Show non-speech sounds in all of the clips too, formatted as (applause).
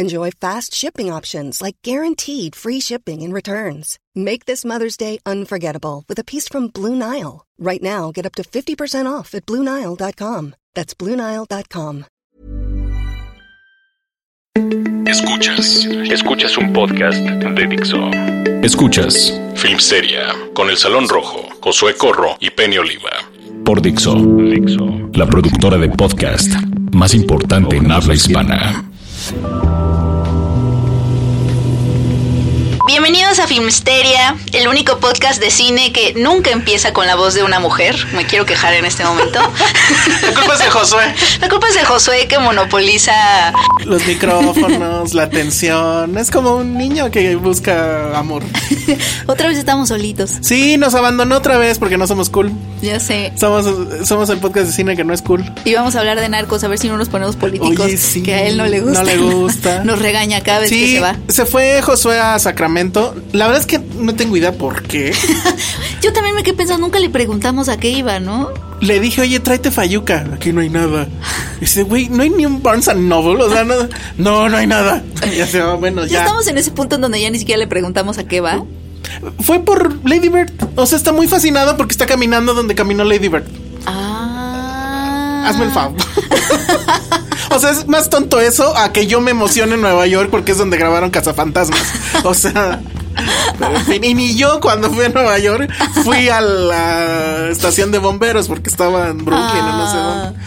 Enjoy fast shipping options like guaranteed free shipping and returns. Make this Mother's Day unforgettable with a piece from Blue Nile. Right now, get up to 50% off at BlueNile.com. That's BlueNile.com. Escuchas, escuchas un podcast de Dixo. Escuchas Filmsteria con El Salón Rojo, Josué Corro y Penny Oliva. Por Dixo, Dixo, la productora de podcast más importante en habla hispana. Bienvenidos a Filmsteria, el único podcast de cine que nunca empieza con la voz de una mujer. Me quiero quejar en este momento. (laughs) La culpa es de Josué. La culpa es de Josué que monopoliza Los micrófonos, la atención. Es como un niño que busca amor. (laughs) Otra vez estamos solitos. Sí, nos abandonó otra vez porque no somos cool. Ya sé. Somos, somos el podcast de cine que no es cool. Y vamos a hablar de narcos, a ver si no nos ponemos políticos. Oye, sí, que a él no le gusta. no le gusta. (laughs) Nos regaña cada vez que Sí, se va. se fue Josué a Sacramento. La verdad es que no tengo idea por qué. (laughs) Yo también me quedé pensando, nunca le preguntamos a qué iba, ¿no? Le dije, oye, tráete Fayuca. Aquí no hay nada. Y dice, güey, no hay ni un Barnes and Noble. O sea, no, no, no hay nada. Ya se va, bueno, Ya ya. estamos en ese punto en donde ya ni siquiera le preguntamos a qué va. Fue por Lady Bird. O sea, está muy fascinado porque está caminando donde caminó Lady Bird. Ah. Hazme el favor. (laughs) o sea, es más tonto eso a que yo me emocione en Nueva York porque es donde grabaron Cazafantasmas. O sea. Y ni yo cuando fui a Nueva York fui a la estación de bomberos porque estaba en Brooklyn o no sé Ah. dónde.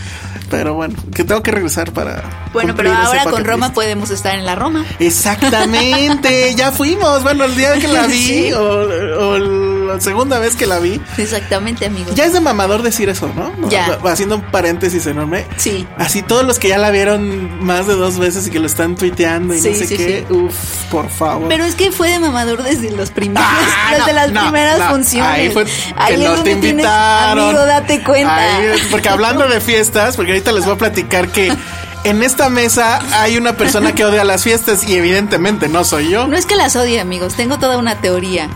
Pero bueno, que tengo que regresar para. Bueno, pero ahora con Roma list. podemos estar en la Roma. Exactamente, ya fuimos. Bueno, el día que la (laughs) vi, Sí. o, o la segunda vez que la vi, Exactamente, amigos. ya es de mamador decir eso, ¿no? Ya. Haciendo un paréntesis enorme. Sí. Así todos los que ya la vieron más de dos veces y que lo están tuiteando y Sí, no sé sí, qué, sí. uf, por favor. Pero es que fue de mamador desde los primeros, Ah, (laughs) desde no, las no, primeras funciones. Ahí fue Ahí que es no te donde tienes- invitaron. amigo, date cuenta. Ahí porque hablando de fiestas, porque ahorita les voy a platicar que en esta mesa hay una persona que odia las fiestas y evidentemente no soy yo. No es que las odie, amigos. Tengo toda una teoría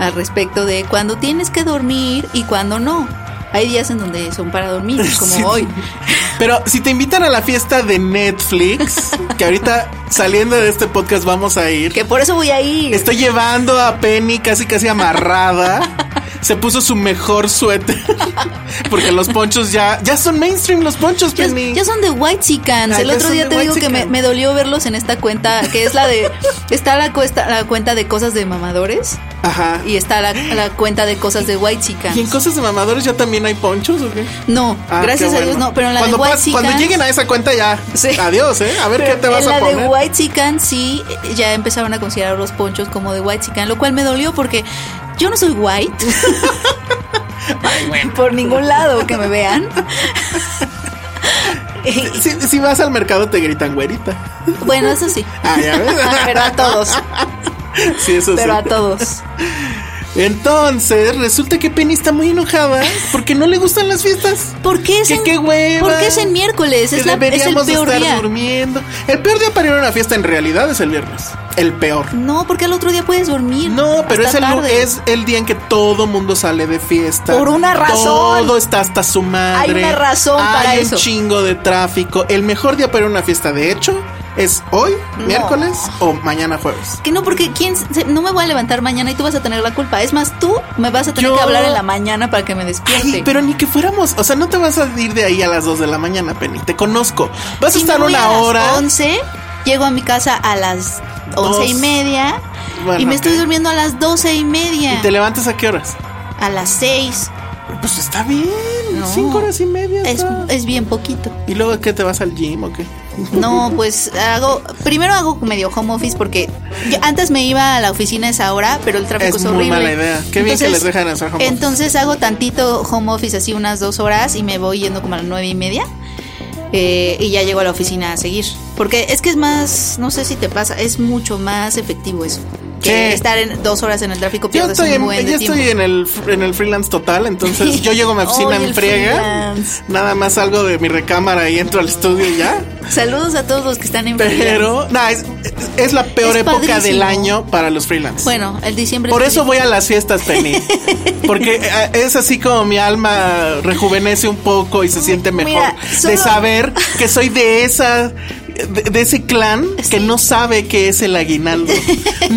al respecto de cuando tienes que dormir y cuando no. Hay días en donde son para dormir, (laughs) como Sí. hoy. Pero si te invitan a la fiesta de Netflix, (laughs) que ahorita saliendo de este podcast vamos a ir. Que por eso voy a ir. Estoy llevando a Penny casi casi amarrada. (laughs) Se puso su mejor suéter. Porque los ponchos ya ya son mainstream los ponchos, Ya, Penny. ya son de White Chicans. Ah, El otro día te digo que me dolió verlos en esta cuenta, que es la de. Está la, cuesta, la cuenta de cosas de mamadores Ajá. y está la, la cuenta de cosas de White Chicans. ¿Y en cosas de mamadores ya también hay ponchos o qué? No, Ah, gracias qué a Dios bueno. no, pero en la cuando de White pas- Cuando lleguen a esa cuenta ya. Sí. Adiós, ¿eh? A ver qué te vas en a la poner. de White Chican sí ya empezaron a considerar los ponchos como de White Chican, lo cual me dolió porque yo no soy white. (laughs) Por ningún lado que me vean. (laughs) Si, si vas al mercado te gritan güerita. bueno, eso sí. Ah, ya ves. (laughs) Pero a todos. (laughs) Sí, eso Pero sí. a todos. Entonces, resulta que Penny está muy enojada porque no le gustan las fiestas. ¿Por qué es Que en, qué hueva. ¿Por qué es en miércoles? Que Es, la- es el deberíamos peor estar día. durmiendo. El peor día para ir a una fiesta en realidad es el viernes. El peor. No, porque al otro día puedes dormir. No, pero es el, tarde. es el día en que todo mundo sale de fiesta. Por una razón. Todo está hasta su madre. Hay una razón Hay para un eso. chingo de tráfico. El mejor día para ir a una fiesta, de hecho, es hoy, miércoles o mañana jueves. Que no, porque quién se- no me voy a levantar mañana y tú vas a tener la culpa. Es más, tú me vas a tener Yo- que hablar en la mañana para que me despierte. Ay, pero ni que fuéramos, o sea, no te vas a ir de ahí a las 2 de la mañana, Penny. Te conozco. Vas Si a estar voy una a las hora. 11, llego a mi casa a las once y media Bueno, y me estoy durmiendo a las doce y media. ¿Y te levantas a qué horas? A las 6. Pues está bien. No. cinco horas y media. Es, es bien poquito. ¿Y luego qué te vas al gym o qué? No, pues hago, primero hago medio home office porque yo antes me iba a la oficina a esa hora, pero el tráfico Es es, muy horrible. mala idea. Qué bien que les dejan hacer home office. Entonces hago tantito home office así unas dos horas y me voy yendo como a las nueve y media. eh, y ya llego a la oficina a seguir. Porque es que es más, no sé si te pasa, es mucho más efectivo eso. Que estar en dos horas en el tráfico Yo estoy, un en, buen de yo tiempo. estoy en el en el freelance total, entonces (laughs) yo llego a mi oficina en friega. freelance. Nada más salgo de mi recámara y entro al estudio y ya. Saludos a todos los que están en. Pero, no, es, es la peor Es época padrísimo. del año para los freelance. Bueno, el diciembre Por es eso voy a las fiestas, Penny. (laughs) Porque eh, es así como mi alma rejuvenece un poco y se siente mejor. Mira, De saber que soy de esa. De, de ese clan que no sabe qué es el aguinaldo,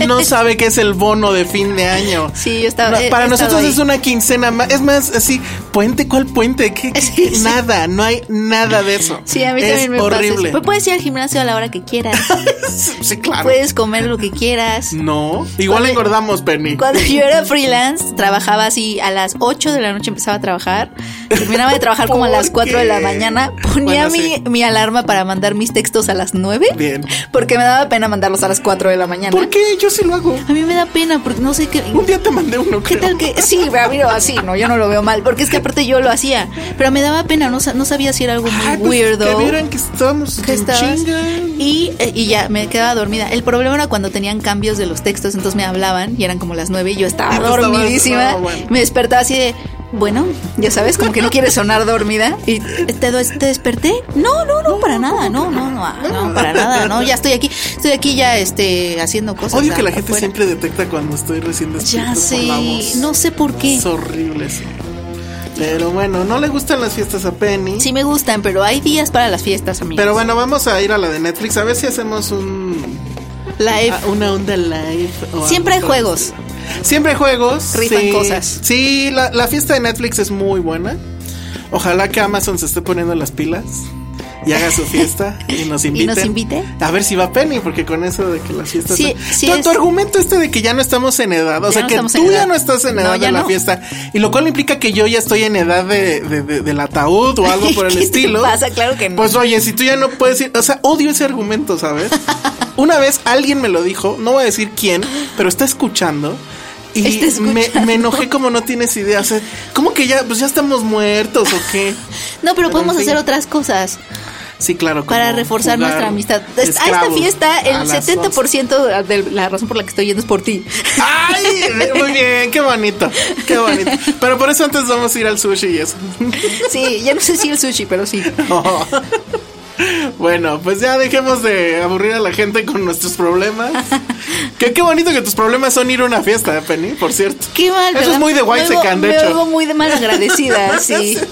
no (laughs) sabe qué es el bono de fin de año. Sí, yo estaba- No, he- para he nosotros es una quincena más. Es más, así, puente, ¿cuál puente? ¿Qué- qué- (laughs) Sí. Nada, no hay nada de eso. Sí, a mí es también me horrible. pasa. eso. Pero puedes ir al gimnasio a la hora que quieras. (laughs) Sí, claro. puedes comer lo que quieras. No, igual Cuando- engordamos, Penny. Cuando yo era freelance, trabajaba así a las 8 de la noche empezaba a trabajar. Terminaba de trabajar como a las ¿Por 4 de la mañana. Ponía Bueno, mi, mi alarma para mandar mis textos a las 9. Bien. Porque me daba pena mandarlos a las 4 de la mañana. ¿Por qué? Yo sí lo hago. A mí me da pena porque no sé qué. Un día te mandé uno, ¿Qué tal que.? Sí, pero así, no, yo no lo veo mal. Porque es que aparte yo lo hacía. Pero me daba pena, no, sa- no sabía si era algo muy Ay, pues, weirdo. Que vieran que estábamos que y, eh, y ya me quedaba dormida. El problema era cuando tenían cambios de los textos, entonces me hablaban y eran como las nueve y yo estaba tú estabas- dormidísima. no, bueno. Me despertaba así de, bueno, ya sabes, como que no quieres sonar dormida. Y te, des- te desperté. No, no, no, para nada, no, no, no, no, para nada, no, ya estoy aquí, estoy aquí ya este haciendo cosas. Odio que la gente afuera. siempre detecta cuando estoy recién despierto Ya sé, voz. no sé por qué. Es horrible eso. Pero bueno, no le gustan las fiestas a Penny. Sí me gustan, pero hay días para las fiestas, amigos. Pero bueno, vamos a ir a la de Netflix a ver si hacemos un Live. ah, una onda live. o Siempre hay juegos. Siempre hay juegos. Rifan sí. cosas. Sí, la, la fiesta de Netflix es muy buena. Ojalá que Amazon se esté poniendo las pilas y haga su fiesta y nos invite. nos invite? A ver si va Penny, porque con eso de que las fiestas. Sí, son- sí tu, es- tu argumento este de que ya no estamos en edad, o Ya sea no que tú ya no estás en No, edad ya de la no. fiesta. Y lo cual implica que yo ya estoy en edad de, de- de- del ataúd o algo (laughs) por el ¿Qué te estilo. pasa? Claro que no. Pues oye, si tú ya no puedes ir, o sea, odio ese argumento, ¿sabes? (laughs) Una vez alguien me lo dijo, no voy a decir quién, pero está escuchando. Y me, me enojé como no tienes idea. O sea, ¿cómo que ya, pues ya estamos muertos o qué? (laughs) No, pero Pero, podemos en fin. hacer otras cosas Sí, claro. para reforzar jugar nuestra amistad. A esta fiesta, el las 70% de la razón por la que estoy yendo es por ti. Ay, muy bien, qué bonito, qué bonito. Pero por eso antes vamos a ir al sushi y eso. Sí, ya no sé si el sushi, pero sí. Bueno, pues ya dejemos de aburrir a la gente con nuestros problemas. que qué bonito que tus problemas son ir a una fiesta, ¿eh, Penny, por cierto. Qué mal. Eso ¿verdad? es muy de white Me oigo- secan, de me hecho. oigo muy de mal agradecida, sí. (laughs)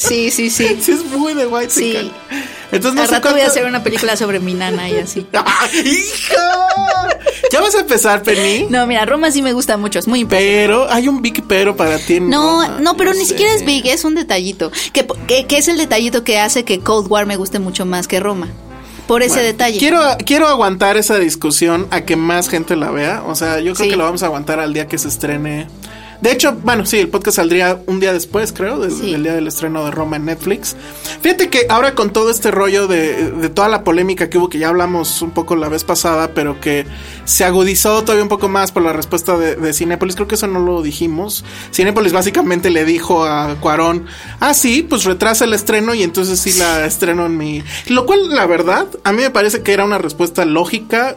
Sí, sí, sí. Sí, es muy de white Sí. Entonces no Al sé rato voy a cuánto- hacer una película sobre mi nana y así. ¡Ay, (laughs) ¡Hija! Ya vas a empezar, Penny. No, mira, Roma sí me gusta mucho, es muy importante. Pero hay un big pero para ti. No, Roma, no, pero ni sé. siquiera es big, es un detallito. Que, que, que es el detallito que hace que Cold War me guste mucho más que Roma. Por ese Bueno, detalle. Quiero, quiero aguantar esa discusión a que más gente la vea. O sea, yo creo Sí. que lo vamos a aguantar al día que se estrene. De hecho, bueno, sí, el podcast saldría un día después, creo, del, Sí. del día del estreno de Roma en Netflix. Fíjate que ahora con todo este rollo de, de toda la polémica que hubo, que ya hablamos un poco la vez pasada, pero que se agudizó todavía un poco más por la respuesta de, de Cinépolis, creo que eso no lo dijimos. Cinépolis básicamente le dijo a Cuarón, ah, sí, pues retrasa el estreno y entonces sí la estreno en mi... Lo cual, la verdad, a mí me parece que era una respuesta lógica,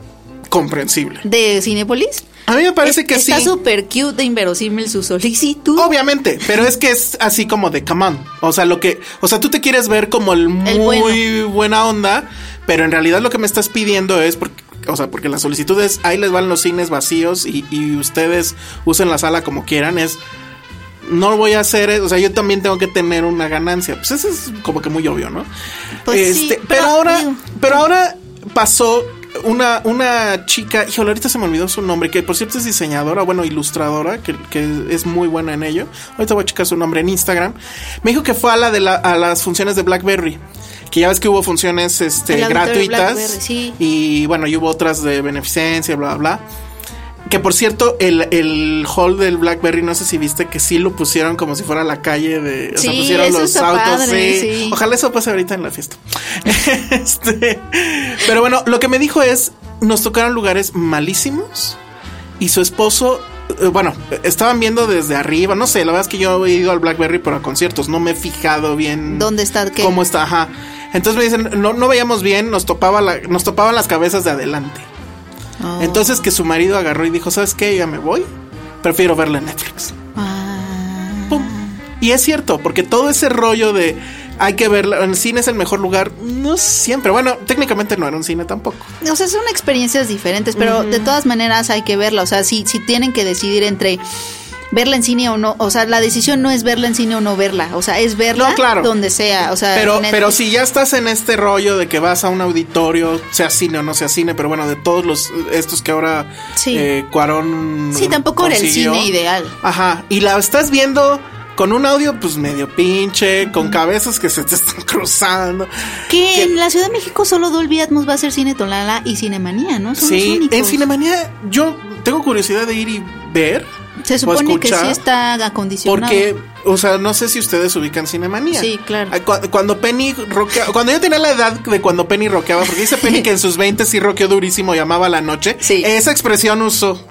comprensible. ¿De Cinépolis? A mí me parece Es- que Está sí. súper cute de inverosímil su solicitud. Obviamente, pero es que es así como de come on. O sea, lo que, o sea, tú te quieres ver como el muy bueno. buena onda, pero en realidad lo que me estás pidiendo es porque, o sea, porque la solicitud es ahí les van los cines vacíos y, y ustedes usen la sala como quieran, es no voy a hacer, eso, o sea, yo también tengo que tener una ganancia. Pues eso es como que muy obvio, ¿no? Pues sí, Este, pero, pero, ahora, pero ahora pasó una, una chica, híjole, ahorita se me olvidó su nombre, que por cierto es diseñadora, bueno, ilustradora, que, que es muy buena en ello. Ahorita voy a checar su nombre en Instagram. Me dijo que fue a la de la- a las funciones de BlackBerry. Que ya ves que hubo funciones este, gratuitas. Sí. Y bueno, y hubo otras de beneficencia, bla, bla, bla. Que por cierto, el, el hall del Blackberry, no sé si viste que sí lo pusieron como si fuera la calle de. O sea, Sí, pusieron eso los autos. padre, sí. sí. Ojalá eso pase ahorita en la fiesta. (laughs) este, pero bueno, lo que me dijo es: nos tocaron lugares malísimos y su esposo. eh, Bueno, estaban viendo desde arriba, no sé, la verdad es que yo he ido al Blackberry para conciertos, no me he fijado bien ¿Dónde está? ¿Qué? cómo está, ajá. Entonces me dicen, no, no veíamos bien, nos topaba la, nos topaban las cabezas de adelante. Oh. Entonces que su marido agarró y dijo, ¿sabes qué? Ya me voy. Prefiero verla en Netflix. Ah. Pum. Y es cierto, porque todo ese rollo de hay que verla, el cine es el mejor lugar, no siempre. Bueno, técnicamente no era un cine tampoco. O sea, son experiencias diferentes, pero de todas maneras hay que verla. O sea, si, si tienen que decidir entre verla en cine o no, o sea, la decisión no es verla en cine o no verla, o sea, es verla No, claro. donde sea. O sea, Pero, pero si ya estás en este rollo de que vas a un auditorio, sea cine o no sea cine, pero bueno, de todos los estos que ahora Sí. eh, Cuarón Sí, tampoco era el cine ideal. Ajá, y la estás viendo con un audio pues medio pinche, con cabezas que se te están (laughs) cruzando. Que que- en la Ciudad de México solo Dolby Atmos va a ser Cine Tonala y Cinemanía, ¿no? Son los Sí, únicos. en Cinemanía yo tengo curiosidad de ir y ver. Se supone que sí está acondicionado. Porque, o sea, no sé si ustedes ubican Cinemanía. Sí, claro. Cuando Penny rockeaba, cuando yo tenía la edad de cuando Penny rockeaba, porque dice Penny que en sus 20 sí rockeó durísimo, llamaba la noche. Sí. Esa expresión usó.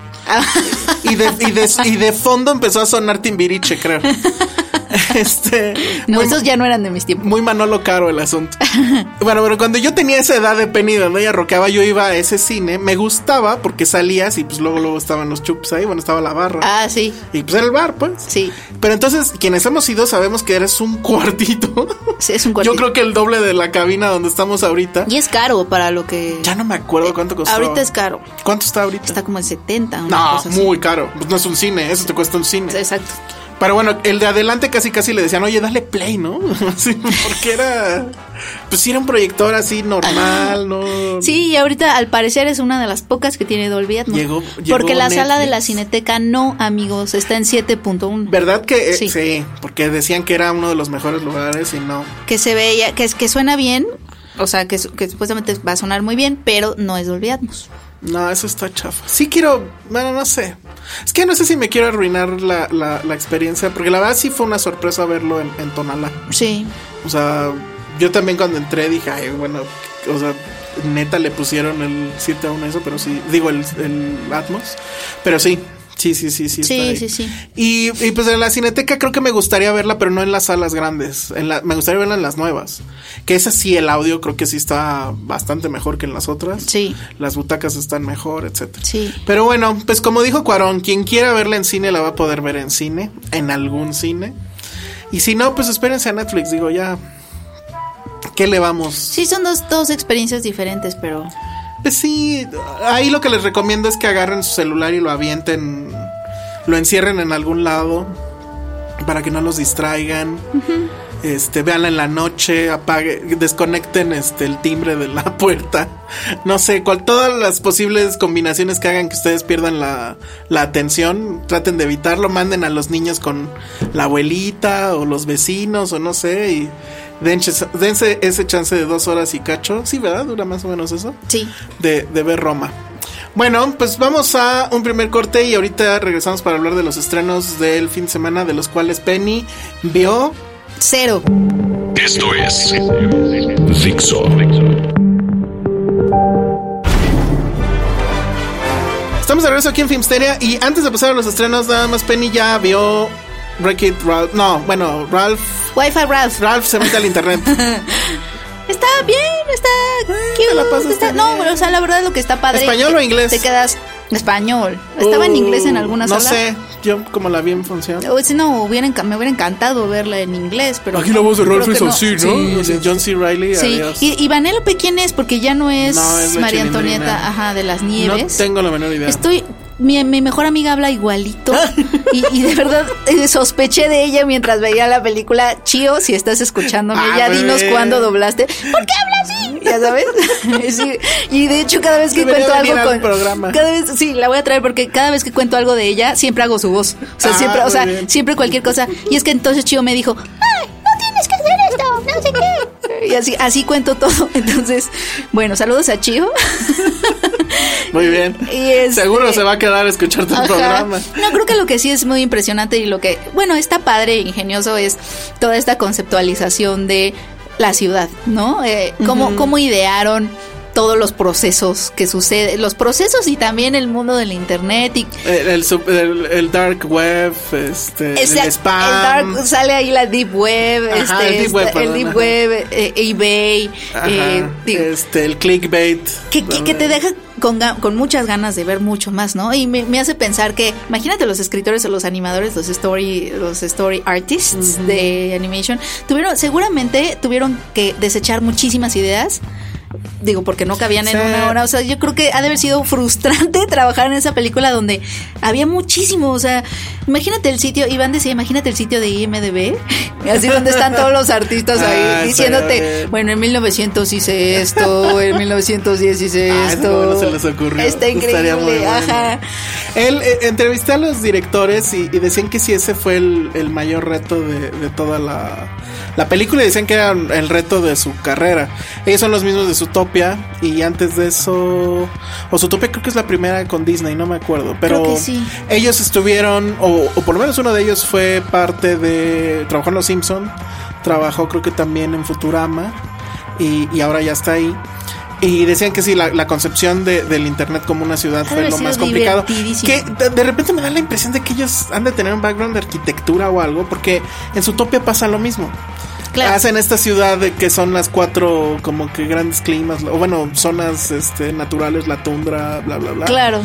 Y de, y, de, y de fondo empezó a sonar Timbiriche, creo. (laughs) (laughs) Este. No, muy- esos ya no eran de mis tiempos. muy Manolo Caro el asunto. (laughs) bueno, pero cuando yo tenía esa edad de Penny donde ella rockeaba, yo iba a ese cine. Me gustaba porque salías y pues luego luego estaban los chups ahí, bueno, estaba la barra. Ah, sí, Y pues era el bar, pues. sí. Pero entonces, quienes hemos ido sabemos que eres un cuartito. Sí, es un (laughs) Yo cuartito. creo que el doble de la cabina donde estamos ahorita. Y es caro para lo que... Ya no me acuerdo cuánto costó. Ahorita es caro. ¿Cuánto está ahorita? Está como en 70, una no, cosa así. muy caro. Pues no es un cine, eso te cuesta un cine. Exacto. Pero bueno, el de adelante casi casi le decían, oye, dale play, ¿no? (laughs) Porque era. Pues sí, era un proyector así normal, ¿no? Sí, y ahorita al parecer es una de las pocas que tiene Dolby Atmos. Llegó- llegó Porque la sala de la. Cineteca no, amigos, está en 7.1. ¿Verdad que eh, sí. Sí. Porque decían que era uno de los mejores lugares y no. Que se veía, que, es- que suena bien, o sea, que, que supuestamente va a sonar muy bien, pero no es Dolby Atmos. No, eso está chafa. Sí quiero, bueno, no sé. Es que no sé si me quiero arruinar la, la, la experiencia, porque la verdad sí fue una sorpresa verlo en, en Tonalá. Sí. O sea, yo también cuando entré dije, ay, bueno, o sea, neta le pusieron el 7 a 1 eso, pero sí, digo el, el Atmos, pero sí. Sí, sí, sí, sí. Sí, sí, sí. Y, y pues en la cineteca creo que me gustaría verla, pero no en las salas grandes. En la, me gustaría verla en las nuevas. Que esa sí, el audio creo que sí está bastante mejor que en las otras. Sí. Las butacas están mejor, etcétera. Sí. Pero bueno, pues como dijo Cuarón, quien quiera verla en cine la va a poder ver en cine, en algún cine. Y si no, pues espérense a Netflix, digo, ya. ¿Qué le vamos? Sí, son dos, dos experiencias diferentes, pero... Pues sí, ahí lo que les recomiendo es que agarren su celular y lo avienten, lo encierren en algún lado para que no los distraigan. Este, véanla en la noche, apague, desconecten este el timbre de la (laughs) puerta. No sé, cual, todas las posibles combinaciones que hagan que ustedes pierdan la, la atención, traten de evitarlo, manden a los niños con la abuelita o los vecinos o no sé, y dense, dense ese chance de dos horas y cacho. Sí, ¿verdad? Dura más o menos eso Sí. de, de ver Roma. Bueno, pues vamos a un primer corte y ahorita regresamos para hablar de los estrenos del fin de semana, de los cuales Penny vio. Cero. Esto es Dixo. Estamos de regreso aquí en Filmsteria y antes de pasar a los estrenos, nada más Penny ya vio Wreck-It Ralph. No, bueno, Ralph. Wi-Fi Ralph. Ralph se mete al internet. (laughs) Está bien, está cute, te la está- bien. No, pero, o sea, la verdad lo que está padre. ¿Español o inglés? Te quedas español. Estaba en Uh, inglés en alguna No sala. sé, yo como la vi en función. O si no, hubiera me hubiera encantado verla en inglés, pero. Aquí la voz de Ralph es así, ¿no? Sí, De John C. Reilly, Sí, adiós. y, y Vanellope, ¿quién es? Porque ya no es, No, es María. Antonieta, ajá, de las No nieves. tengo la menor idea. Estoy. Mi, mi mejor amiga habla igualito. y, y de verdad eh, sospeché de ella mientras veía la película. Chío, si estás escuchándome, A ya dinos ver. cuándo doblaste. ¿Por qué habla así? Ya sabes. (laughs) Sí, Y de hecho, cada vez que Debería cuento algo al con. programa. Cada vez, sí, la voy a traer porque cada vez que cuento algo de ella, siempre hago su voz. O sea, Ah, siempre, o sea, bien. siempre cualquier cosa. Y es que entonces Chío me dijo, ¡ay! No tienes que hacer esto, no sé qué. Y así, así cuento todo. (laughs) Entonces, bueno, saludos a Chío. (laughs) Muy bien. (laughs) Y este- Seguro se va a quedar a escuchar tu Ajá. programa. No, creo que lo que sí es muy impresionante y lo que, bueno, está padre, ingenioso, es toda esta conceptualización de la ciudad, ¿no? Eh, cómo, cómo idearon todos los procesos que suceden, los procesos y también el mundo del internet y El, el sub- el- el dark web, este, el spam. el dark- sale ahí la deep web, Ajá, este, el deep web, este, el perdón, deep web, eh, eBay, Ajá, eh, digo, este, el clickbait. que, que- que te deja con, con muchas ganas de ver mucho más, ¿no? Y me, me hace pensar que, imagínate los escritores o los animadores, los story, los story artists de animation, tuvieron, seguramente tuvieron que desechar muchísimas ideas. Digo, porque no cabían en Sí. una hora. O sea, yo creo que ha de haber sido frustrante (laughs) trabajar en esa película donde había muchísimo. O sea, imagínate el sitio, Iván decía, imagínate el sitio de IMDB, (laughs) así donde están todos los artistas Ah, ahí diciéndote, bueno, en 1900 hice esto, en 1910 hice (laughs) Ah, esto. no se les ocurrió. Está increíble, ajá. Él eh, entrevisté a los directores y, y decían que sí, ese fue el, el mayor reto de, de toda la, la película y decían que era el reto de su carrera. Ellos son los mismos de Zootopia y antes de eso, o Zootopia creo que es la primera con Disney, no me acuerdo, pero Creo que sí. ellos estuvieron, o, o por lo menos uno de ellos fue parte de, trabajó en Los Simpson, trabajó creo que también en Futurama y, y ahora ya está ahí. Y decían que sí, la, la concepción de- del Internet como una ciudad fue lo más complicado. Que de, de repente me da la impresión de que ellos han de tener un background de arquitectura o algo, porque en Zootopia pasa lo mismo. Claro. Hacen esta ciudad de que son las cuatro como que grandes climas, o bueno, zonas este, naturales, la tundra, bla, bla, bla. Claro.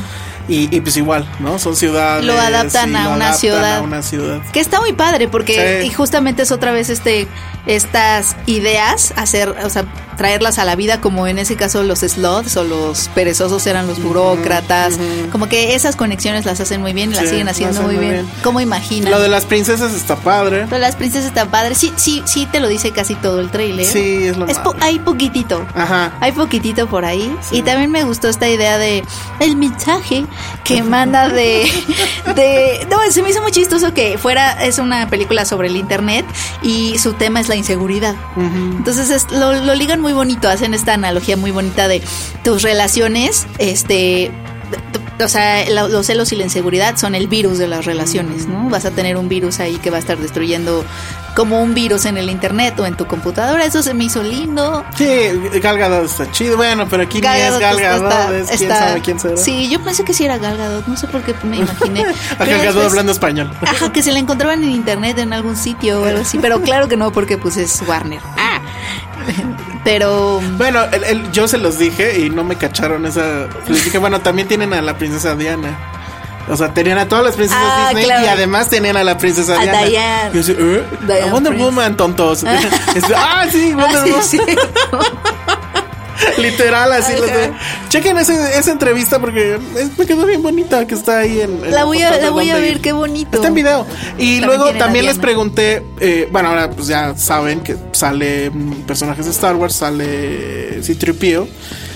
Y, y pues igual, ¿no? Son ciudades. Lo adaptan a lo una adaptan ciudad. a una ciudad. Que está muy padre porque Sí. y justamente es otra vez este estas ideas hacer, o sea, traerlas a la vida como en ese caso los sloths o los perezosos eran los burócratas, como que esas conexiones las hacen muy bien y las Sí, siguen lo haciendo muy muy bien. bien. ¿Cómo imaginan? Lo de las princesas está padre. Pero las princesas están padres. Sí, sí, sí te lo dice casi todo el trailer. Sí, es lo po- malo. hay poquitito. Ajá. Hay poquitito por ahí. Y también me gustó esta idea de el mensaje que (laughs) manda de, de. No, se me hizo muy chistoso que fuera. Es una película sobre el internet y su tema es la inseguridad. Entonces es- lo, lo ligan muy bonito. Hacen esta analogía muy bonita de tus relaciones. Este. O sea, la- los celos y la inseguridad son el virus de las relaciones, ¿no? Vas a tener un virus ahí que va a estar destruyendo como un virus en el internet o en tu computadora. Eso se me hizo lindo. Sí, Gal Gadot está chido. Bueno, pero aquí ni es Gadot Gal está- Gadot, es quién está- sabe quién será. Sí, yo pensé que sí era Gal Gadot, no sé por qué me imaginé. (laughs) A Pero Gal Gadot después- hablando español. Ajá, que se la encontraban en internet en algún sitio o algo así, pero claro que no porque pues es Warner. Pero Bueno, el- el- yo se los dije y no me cacharon esa. Les dije, bueno, también tienen a la princesa Diana. O sea, tenían a todas las princesas Ah, Disney claro. y además tenían a la princesa A Diana. Diane. Y yo así, ¿eh? Diane A Wonder Prince. Woman, tontos. (laughs) (laughs) Ah, sí, Wonder Ah, sí, Woman. (laughs) (laughs) Literal, así. Los de- Chequen ese- esa entrevista porque es- me quedó bien bonita que está ahí en. en la voy a, la voy a ver, qué bonito. Está en video. Y También luego también les pregunté, eh, bueno, ahora pues ya saben que sale mm, personajes de Star Wars, sale C-3PO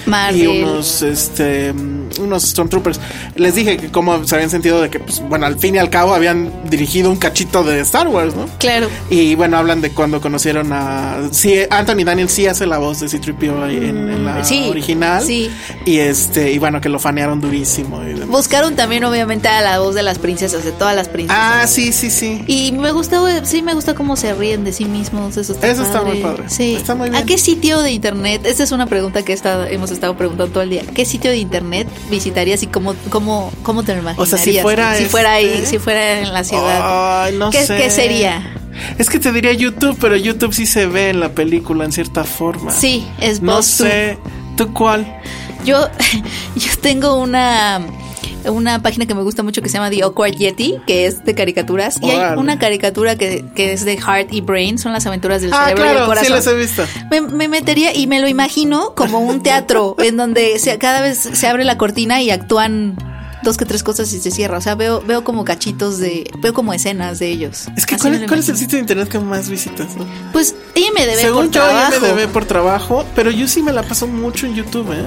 Marvel. y unos este mm, unos Stormtroopers. Les dije que cómo se habían sentido de que pues bueno, al fin y al cabo habían dirigido un cachito de Star Wars, ¿no? Claro. Y bueno, hablan de cuando conocieron a. Sí, Anthony Daniel sí hace la voz de C-3PO ahí en, en la Sí, original. sí. Y este, y bueno, que lo fanearon durísimo. y. Buscaron también obviamente a la voz de las princesas, de todas las princesas. Ah, sí, sí, sí. Y me gustó, sí me gusta cómo se ríen de sí mismos. Eso está, Eso está muy padre. Sí. Está muy bien. ¿A qué sitio de internet? Esta es una pregunta que he estado- hemos estado preguntando todo el día. ¿Qué sitio de internet visitarías y cómo, cómo, cómo te lo O imaginarías? sea, si fuera si fuera ahí, este- si fuera en la ciudad. Ay, no ¿Qué, sé. qué sería? Es que te diría YouTube, pero YouTube sí se ve en la película en cierta forma. Sí, es No sé. ¿Tú cuál? Yo, (laughs) yo tengo una una página que me gusta mucho que se llama The Awkward Yeti, que es de caricaturas. Y hay una caricatura que, que es de Heart y Brain, son las aventuras del Ah, cerebro y el claro, sí corazón. las he visto. Me, me metería y me lo imagino como un teatro (laughs) en donde se, cada vez se abre la cortina y actúan dos que tres cosas y se cierra. O sea, veo, veo como cachitos de, veo como escenas de ellos. Es que, ¿cuál, es el sitio de internet que más visitas? no? Pues IMDB Según por yo, trabajo. IMDB por trabajo, pero yo sí me la paso mucho en YouTube, ¿eh?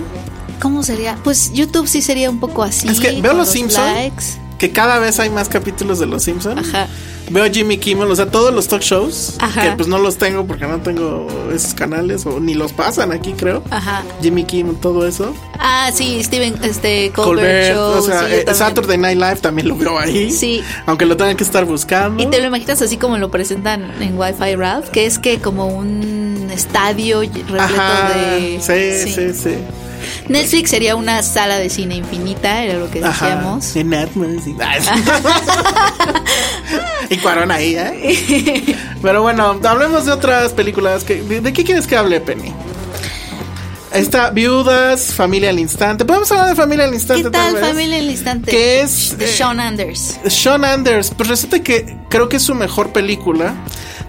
¿Cómo sería? Pues YouTube sí sería un poco así. Es que veo Los Simpson. likes. Que cada vez hay más capítulos de Los Simpsons. Ajá. veo Jimmy Kimmel, o sea, todos los talk shows, Ajá. que pues no los tengo porque no tengo esos canales o ni los pasan aquí, creo. Ajá. Jimmy Kimmel, todo eso. Ah, sí, Steven, este, Colbert, Colbert, Show. o sea, sí, eh. Saturday Night Live también lo veo ahí. Sí. Aunque lo tengan que estar buscando. Y te lo imaginas así como lo presentan en Wi-Fi Ralph, que es que como un estadio repleto Ajá, de... sí, sí, sí. Netflix sería una sala de cine infinita, era lo que Ajá. decíamos. En Atmos. Y, y Cuarón ahí, ¿eh? (laughs) Pero bueno, hablemos de otras películas. Que, de, de qué quieres que hable, Penny? Está Viudas, Familia al Instante. ¿Podemos hablar de Familia al Instante? ¿Qué tal, vez? familia el instante? Que es, De eh, Sean Anders. Sean Anders, pues resulta que creo que es su mejor película.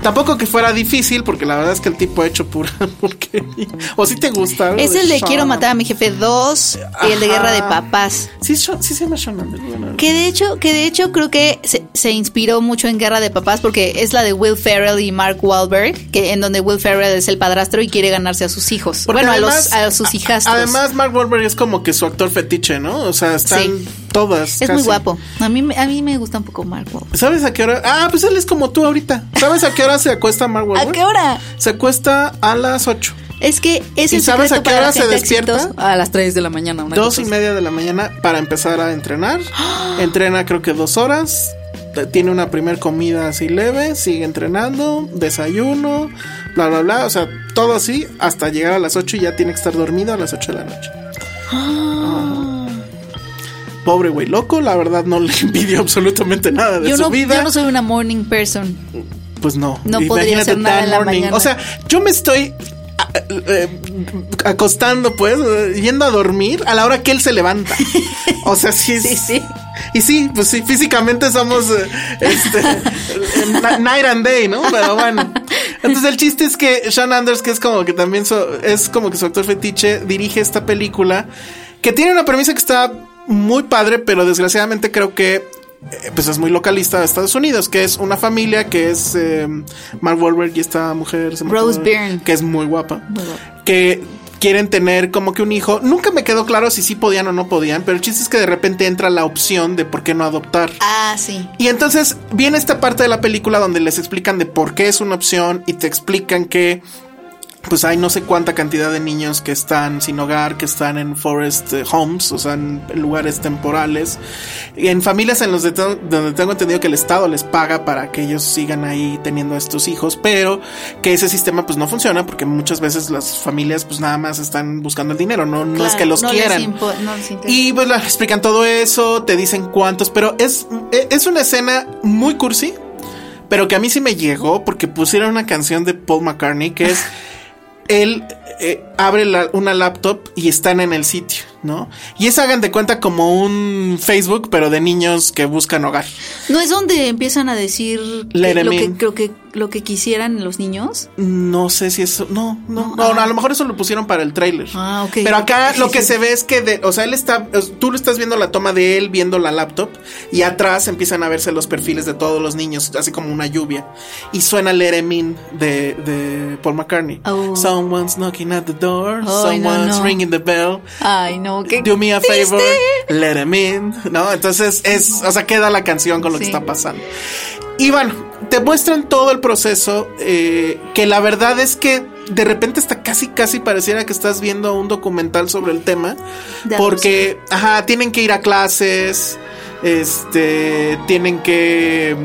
Tampoco que fuera difícil, porque la verdad es que el tipo ha hecho pura (laughs) porquería. ¿O si te gusta? Es el de Quiero matar a mi jefe 2 y el de Guerra de. Papás. Sí, sí se llama Anders. bueno. Que de hecho, que de hecho creo que se, se inspiró mucho en Guerra de Papás porque es la de Will Ferrell y Mark Wahlberg, que en donde Will Ferrell es el padrastro y quiere ganarse a sus hijos. Porque bueno, además- a, los, a sus hijastros. Además, Mark Wahlberg es como que su actor fetiche, ¿no? O sea, están Sí. Todas. es muy guapo. A mí, me- a mí me gusta un poco Mark Wahlberg. ¿Sabes a qué hora? Ah, pues él es como tú ahorita. ¿Sabes a qué hora se acuesta Mark ¿A qué hora? Se acuesta a las 8. Es que es ¿Y el sabes secreto a qué hora se despierta? A las 3 de la mañana. Una Dos cosa y media de la mañana para empezar a entrenar. (gasps) Entrena creo que dos horas. Tiene una primer comida así leve. Sigue entrenando. Desayuno. Bla, bla, bla. O sea, todo así hasta llegar a las 8 y ya tiene que estar dormido a las 8 de la noche. (gasps) Ajá. Pobre güey loco, la verdad no le (laughs) envidio absolutamente nada de Yo su no, vida. yo no soy una morning person. Pues no. No podría hacer nada en la mañana. O sea, yo me estoy eh, acostando, pues, eh, yendo a dormir a la hora que él se levanta. O sea, sí. (laughs) Sí, sí. Y sí, pues sí, físicamente somos eh, este, night and day, ¿no? Pero bueno. Entonces el chiste es que Sean Anders, que es como que también es como que su actor fetiche, dirige esta película que tiene una premisa que está muy padre, pero desgraciadamente creo que eh, pues es muy localista de Estados Unidos, que es una familia que es eh, Mark Wahlberg y esta mujer se Rose Byrne. que es muy guapa, Muy guapa. que quieren tener como que un hijo. Nunca me quedó claro si sí podían o no podían, pero el chiste es que de repente entra la opción de por qué no adoptar. Ah, sí. Y entonces viene esta parte de la película donde les explican de por qué es una opción y te explican que pues hay no sé cuánta cantidad de niños que están sin hogar, que están en forest eh, homes, o sea, en lugares temporales, y en familias en los de donde tengo entendido que el Estado les paga para que ellos sigan ahí teniendo a estos hijos, pero que ese sistema pues no funciona porque muchas veces las familias pues nada más están buscando el dinero, no, no es que los no quieran. no. Y pues explican todo eso, te dicen cuántos, pero es, e- es una escena muy cursi, pero que a mí sí me llegó porque pusieron una canción de Paul McCartney que es (laughs) él eh, abre la- una laptop y están en el sitio, ¿no? Y es hagan de cuenta como un Facebook, pero de niños que buscan hogar. ¿No es donde empiezan a decir que lo, que, creo que, lo que quisieran los niños? No sé si eso, no, no, No, no, ah. a lo mejor eso lo pusieron para el tráiler. Ah, ok. Pero acá (laughs) lo que se ve es que, de- o sea, él está, tú lo estás viendo la toma de él viendo la laptop y atrás empiezan a verse los perfiles de todos los niños, así como una lluvia. Y suena Let 'Em In de, de Paul McCartney. Oh. Someone's knocking at the door, someone's no. ringing the bell. Ay, no, qué Do me a favor, let him in, ¿no? Entonces es, o sea, queda la canción con lo que está pasando. Y bueno, te muestran todo el proceso, eh, que la verdad es que de repente hasta casi, casi pareciera que estás viendo un documental sobre el tema, porque, ajá, tienen que ir a clases, este, tienen que,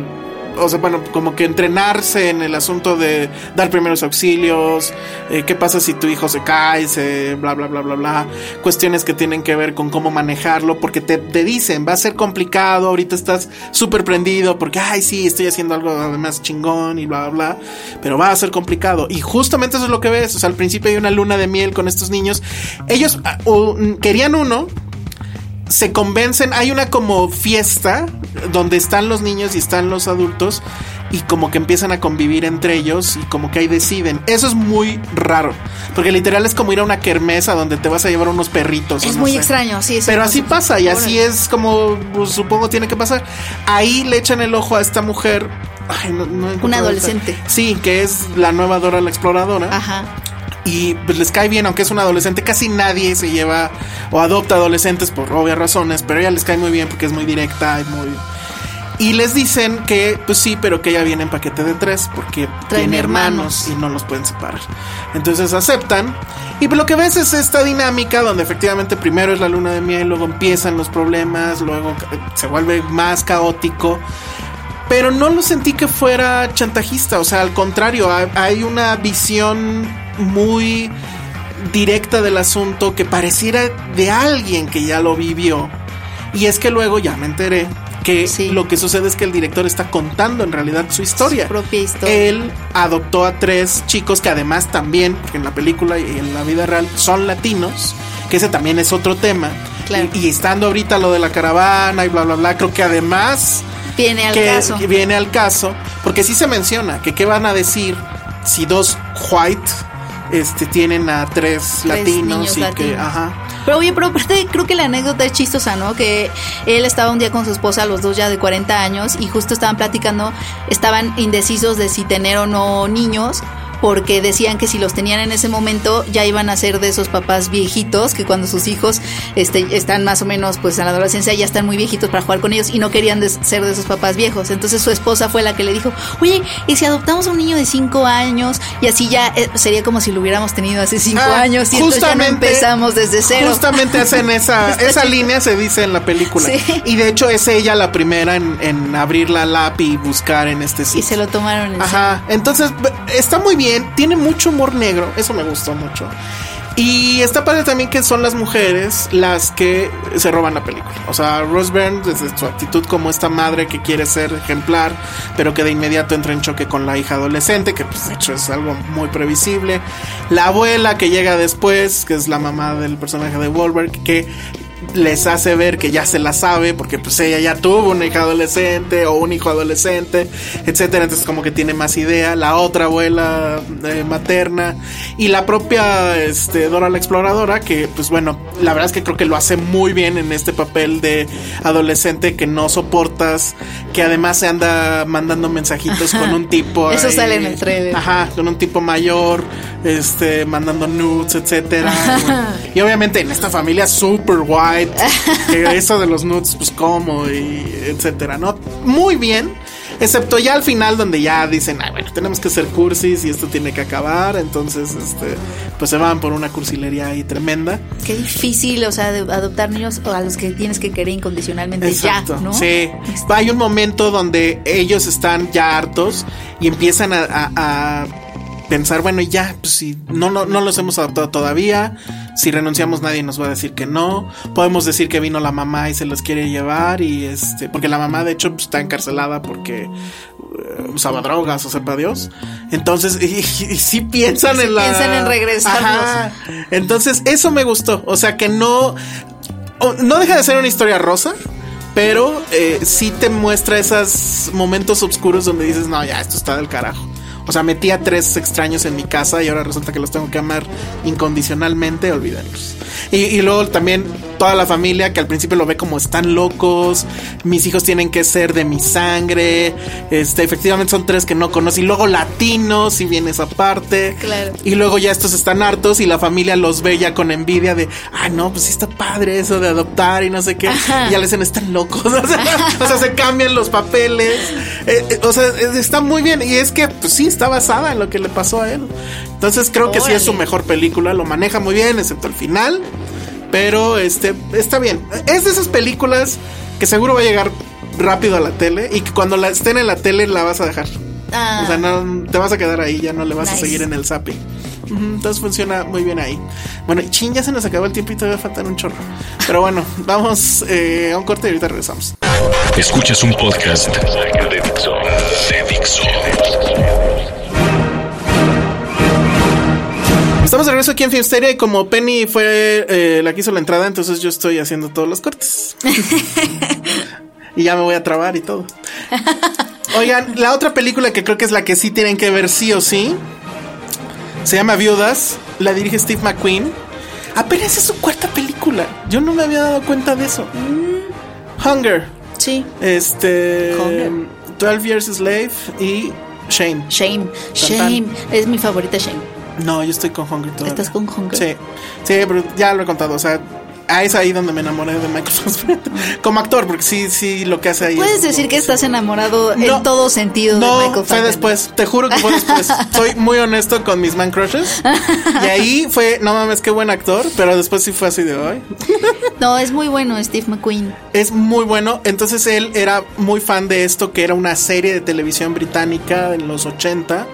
o sea, bueno, como que entrenarse en el asunto de dar primeros auxilios, eh, qué pasa si tu hijo se cae, se bla, bla, bla, bla, bla, cuestiones que tienen que ver con cómo manejarlo, porque te, te dicen, va a ser complicado, ahorita estás súper prendido, porque, ay, sí, estoy haciendo algo además chingón y bla, bla, bla, pero va a ser complicado. Y justamente eso es lo que ves, o sea, al principio hay una luna de miel con estos niños, ellos mm, querían uno, se convencen, hay una como fiesta donde están los niños y están los adultos y como que empiezan a convivir entre ellos y como que ahí deciden. Eso es muy raro, porque literal es como ir a una kermesa donde te vas a llevar unos perritos. Es no muy sé. extraño, sí. es Pero así pasa y así es como pues, supongo tiene que pasar. Ahí le echan el ojo a esta mujer. Ay, no- no encuentro Una adolescente. Sí, que es la nueva Dora la exploradora Ajá. Y pues les cae bien, aunque es una adolescente, casi nadie se lleva o adopta adolescentes por obvias razones, pero ella les cae muy bien porque es muy directa y muy... Y les dicen que, pues sí, pero que ella viene en paquete de tres porque Traen tiene hermanos, hermanos. y no los pueden separar. Entonces aceptan. Y lo que ves es esta dinámica donde efectivamente primero es la luna de miel, luego empiezan los problemas, luego eh, se vuelve más caótico. Pero no lo sentí que fuera chantajista, o sea, al contrario, hay una visión muy directa del asunto que pareciera de alguien que ya lo vivió. Y es que luego ya me enteré que Sí. lo que sucede es que el director está contando en realidad su historia. Su propia historia. Él adoptó a tres chicos que además también, porque en la película y en la vida real son latinos, que ese también es otro tema. Claro. Y, y estando ahorita lo de la caravana y bla, bla, bla, creo que además Viene al que, caso. que viene al caso, porque sí se menciona que qué van a decir si dos white este tienen a tres, latinos y que ajá. Pero oye, pero aparte creo que la anécdota es chistosa, ¿no? Que él estaba un día con su esposa, los dos ya de 40 años, y justo estaban platicando, estaban indecisos de si tener o no niños, porque decían que si los tenían en ese momento ya iban a ser de esos papás viejitos, que cuando sus hijos este, están más o menos pues en la adolescencia ya están muy viejitos para jugar con ellos y no querían ser de esos papás viejos. Entonces su esposa fue la que le dijo, oye, ¿y si adoptamos a un niño de 5 años? Y así ya eh, sería como si lo hubiéramos tenido hace 5 Ah, años y entonces ya no empezamos desde cero. Justamente hacen esa, (laughs) esa línea, se dice en la película. Sí. Y de hecho es ella la primera en, en abrir la lap y buscar en este Y sitio. se lo tomaron en Ajá, entonces está muy bien, tiene mucho humor negro, eso me gustó mucho. Y está padre también que son las mujeres las que se roban la película. O sea, Rose Byrne, desde su actitud como esta madre que quiere ser ejemplar, pero que de inmediato entra en choque con la hija adolescente, que pues de hecho es algo muy previsible. La abuela que llega después, que es la mamá del personaje de Wahlberg, que les hace ver que ya se la sabe porque pues ella ya tuvo una hija adolescente o un hijo adolescente, etcétera, entonces como que tiene más idea, la otra abuela eh, materna y la propia este Dora la exploradora que pues bueno, la verdad es que creo que lo hace muy bien en este papel de adolescente que no soportas, que además se anda mandando mensajitos con un tipo Eso ahí. sale en el trailer. Ajá, con un tipo mayor, este, mandando nudes, etcétera. y, y obviamente en esta familia super white, que eso de los nudes, pues cómo, y etcétera, ¿no? Muy bien. Excepto ya al final donde ya dicen, ay, bueno, tenemos que ser cursis y esto tiene que acabar. Entonces, este, pues se van por una cursilería ahí tremenda. Qué difícil, o sea, de adoptar niños a los que tienes que querer incondicionalmente Exacto, ya, ¿no? Sí. Hay un momento donde ellos están ya hartos y empiezan a, a- a pensar, bueno, ya, pues si no, no, no los hemos adoptado todavía, si renunciamos nadie nos va a decir que no, podemos decir que vino la mamá y se los quiere llevar y este, porque la mamá de hecho pues, está encarcelada porque eh, usaba drogas o sepa Dios. Entonces, (laughs) y, y sí piensan Sí en la... piensan en regresarlos. Ajá. Entonces, eso me gustó, o sea que no... no deja de ser una historia rosa, pero eh, sí te muestra esos momentos oscuros donde dices, no, ya, esto está del carajo. O sea, metí a tres extraños en mi casa y ahora resulta que los tengo que amar incondicionalmente, olvídenlos. Y, y luego también toda la familia que al principio lo ve como están locos, mis hijos tienen que ser de mi sangre, este, efectivamente son tres que no conozco, y luego latinos, y viene esa parte. Claro. Y luego ya estos están hartos y la familia los ve ya con envidia de, ah, no, pues sí está padre eso de adoptar y no sé qué. Ajá. Y ya les dicen, están locos. (laughs) O sea, o sea, se cambian los papeles. Eh, eh, o sea, está muy bien. Y es que, pues sí, está basada en lo que le pasó a él. Entonces creo que sí es su mejor película. Lo maneja muy bien, excepto el final. Pero este, está bien. Es de esas películas que seguro va a llegar rápido a la tele y que cuando la estén en la tele la vas a dejar. Ah. O sea, no te vas a quedar ahí, ya no le vas a seguir en el zapping. Entonces funciona muy bien ahí. Bueno, chin, ya se nos acabó el tiempo y todavía faltan un chorro. Pero bueno, vamos eh, a un corte y ahorita regresamos. Escuchas un podcast Estamos de regreso aquí en Filmsteria y como Penny fue eh, la que hizo la entrada, entonces yo estoy haciendo todos los cortes. (laughs) y ya me voy a trabar y todo. Oigan, la otra película que creo que es la que sí tienen que ver sí o sí, se llama Viudas, la dirige Steve McQueen. Apenas es su cuarta película. Yo no me había dado cuenta de eso. Hunger. Sí. Este. Hunger. 12 Years a Slave y. Shame. Tan, Shame. Es mi favorita Shame. No, yo estoy con Hunger todavía. ¿Estás con Hunger? Sí. Sí, pero ya lo he contado. O sea, Ah, es ahí donde me enamoré de Michael Fassbender. Como actor, porque sí, sí, lo que hace ahí. Puedes es- decir que estás enamorado No, en todo sentido de No, Michael fue Fassbender. después. Te juro que fue después. (laughs) Soy muy honesto con mis man crushes. Y ahí fue, no mames, qué buen actor. Pero después sí fue así de hoy. (laughs) No, es muy bueno Steve McQueen. Es muy bueno. Entonces él era muy fan de esto, que era una serie de televisión británica en los 80,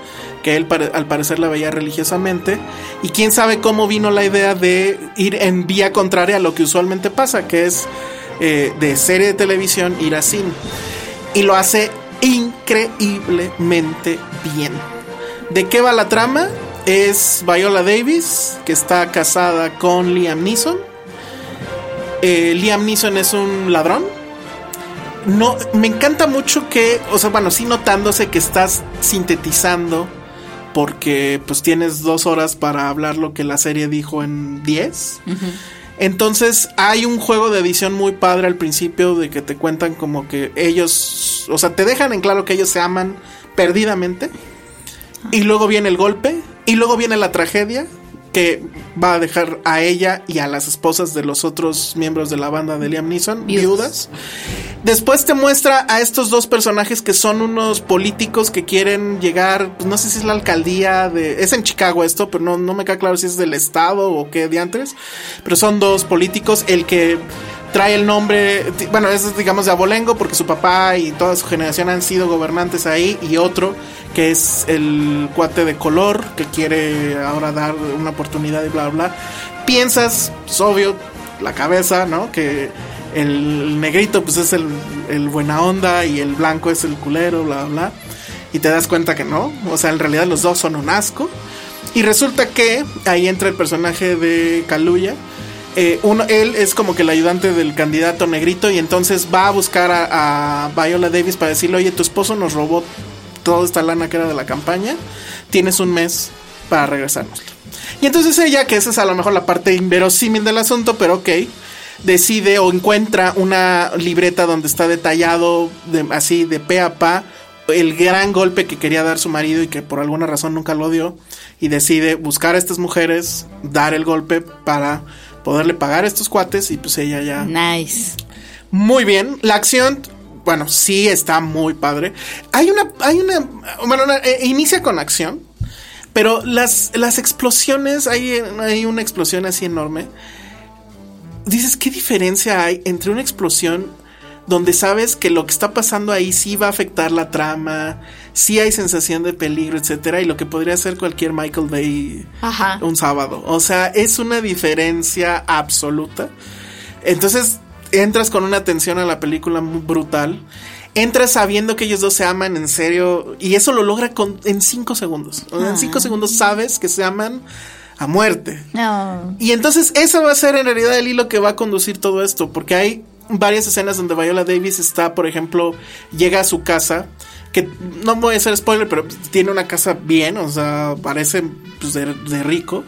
que él al parecer la veía religiosamente. Y quién sabe cómo vino la idea de ir en vía contraria a lo que usualmente pasa, que es eh, de serie de televisión ir a cine. Y lo hace increíblemente bien. ¿De qué va la trama? Es Viola Davis, que está casada con Liam Neeson. Eh, Liam Neeson es un ladrón. No, me encanta mucho que, o sea, bueno, sí notándose que estás sintetizando porque pues tienes dos horas para hablar lo que la serie dijo en 10. Entonces hay un juego de edición muy padre al principio de que te cuentan como que ellos, o sea, te dejan en claro que ellos se aman perdidamente. Y luego viene el golpe. Y luego viene la tragedia que va a dejar a ella y a las esposas de los otros miembros de la banda de Liam Neeson Viudas. viudas. Después te muestra a estos dos personajes que son unos políticos que quieren llegar, pues no sé si es la alcaldía de... Es en Chicago esto, pero no, no me queda claro si es del estado o qué diantres. Pero son dos políticos, el que trae el nombre, bueno, es digamos de abolengo porque su papá y toda su generación han sido gobernantes ahí y otro que es el cuate de color que quiere ahora dar una oportunidad y bla bla. Piensas, es obvio, la cabeza, ¿no? Que el negrito pues es el, buena onda y el blanco es el culero, bla bla. Y te das cuenta que no, o sea, en realidad los dos son un asco. Y resulta que ahí entra el personaje de Kaluuya. Eh, él es como que el ayudante del candidato negrito y entonces va a buscar a, a Viola Davis para decirle, oye, tu esposo nos robó toda esta lana que era de la campaña, tienes un mes para regresárnoslo. Y entonces ella, que esa es a lo mejor la parte inverosímil del asunto, pero ok, decide o encuentra una libreta donde está detallado de- así de pe a pa el gran golpe que quería dar su marido y que por alguna razón nunca lo dio y decide buscar a estas mujeres, dar el golpe para poderle pagar a estos cuates y pues ella ya Nice. muy bien. La acción, bueno, sí está muy padre. Hay una, hay una, bueno, una- eh, inicia con acción, pero las, las explosiones, hay, hay una explosión así enorme. Dices, ¿qué diferencia hay entre una explosión donde sabes que lo que está pasando ahí sí va a afectar la trama, sí hay sensación de peligro, etcétera, y lo que podría ser cualquier Michael Bay Ajá. un sábado. O sea, es una diferencia absoluta. Entonces, entras con una atención a la película muy brutal. Entras sabiendo que ellos dos se aman en serio. Y eso lo logra con, en cinco segundos. O sea, En cinco segundos sabes que se aman a muerte. No. Y entonces eso va a ser en realidad el hilo que va a conducir todo esto, porque hay varias escenas donde Viola Davis está, por ejemplo, llega a su casa, que no voy a hacer spoiler, pero tiene una casa bien, o sea, parece pues, de, de rico.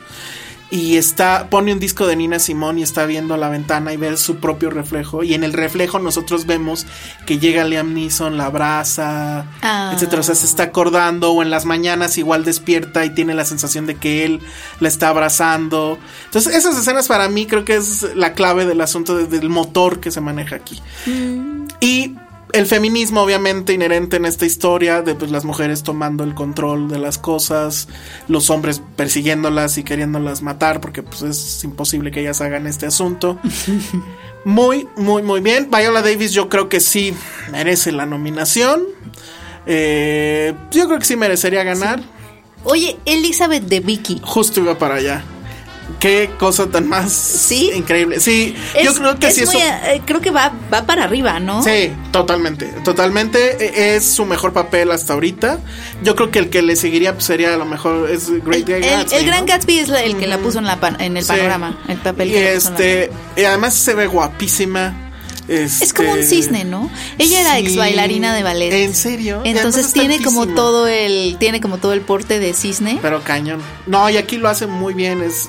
Y está, pone un disco de Nina Simón y está viendo la ventana y ve su propio reflejo. Y en el reflejo nosotros vemos que llega Liam Neeson, la abraza, Ah. etcétera. O sea, se está acordando o en las mañanas igual despierta y tiene la sensación de que él la está abrazando. Entonces, esas escenas para mí creo que es la clave del asunto de- del motor que se maneja aquí. Y el feminismo, obviamente, inherente en esta historia de pues, las mujeres tomando el control de las cosas, los hombres persiguiéndolas y queriéndolas matar, porque pues es imposible que ellas hagan este asunto. (laughs) Muy, muy, muy bien. Viola Davis, yo creo que sí merece la nominación. Eh, yo creo que sí merecería ganar. Oye, Elizabeth de Vicky. Justo iba para allá. Qué cosa tan más ¿Sí? increíble. Sí, yo creo que es sí es muy, un- eh, creo que va, va para arriba, ¿no? Sí, totalmente, totalmente. eh, Es su mejor papel hasta ahorita. Yo creo que el que le seguiría pues, sería a lo mejor es Great El, el- Gatsby, el Gran ¿no? Gatsby es la- el que la puso en, la pan- en el Sí. panorama, el papel Y que la este, y además se ve guapísima. Es como un este, cisne, ¿no? Ella era ex bailarina de ballet. ¿En serio? Entonces tiene como todo el tiene como todo el porte de cisne. Pero cañón. No, y aquí lo hace muy bien. Es.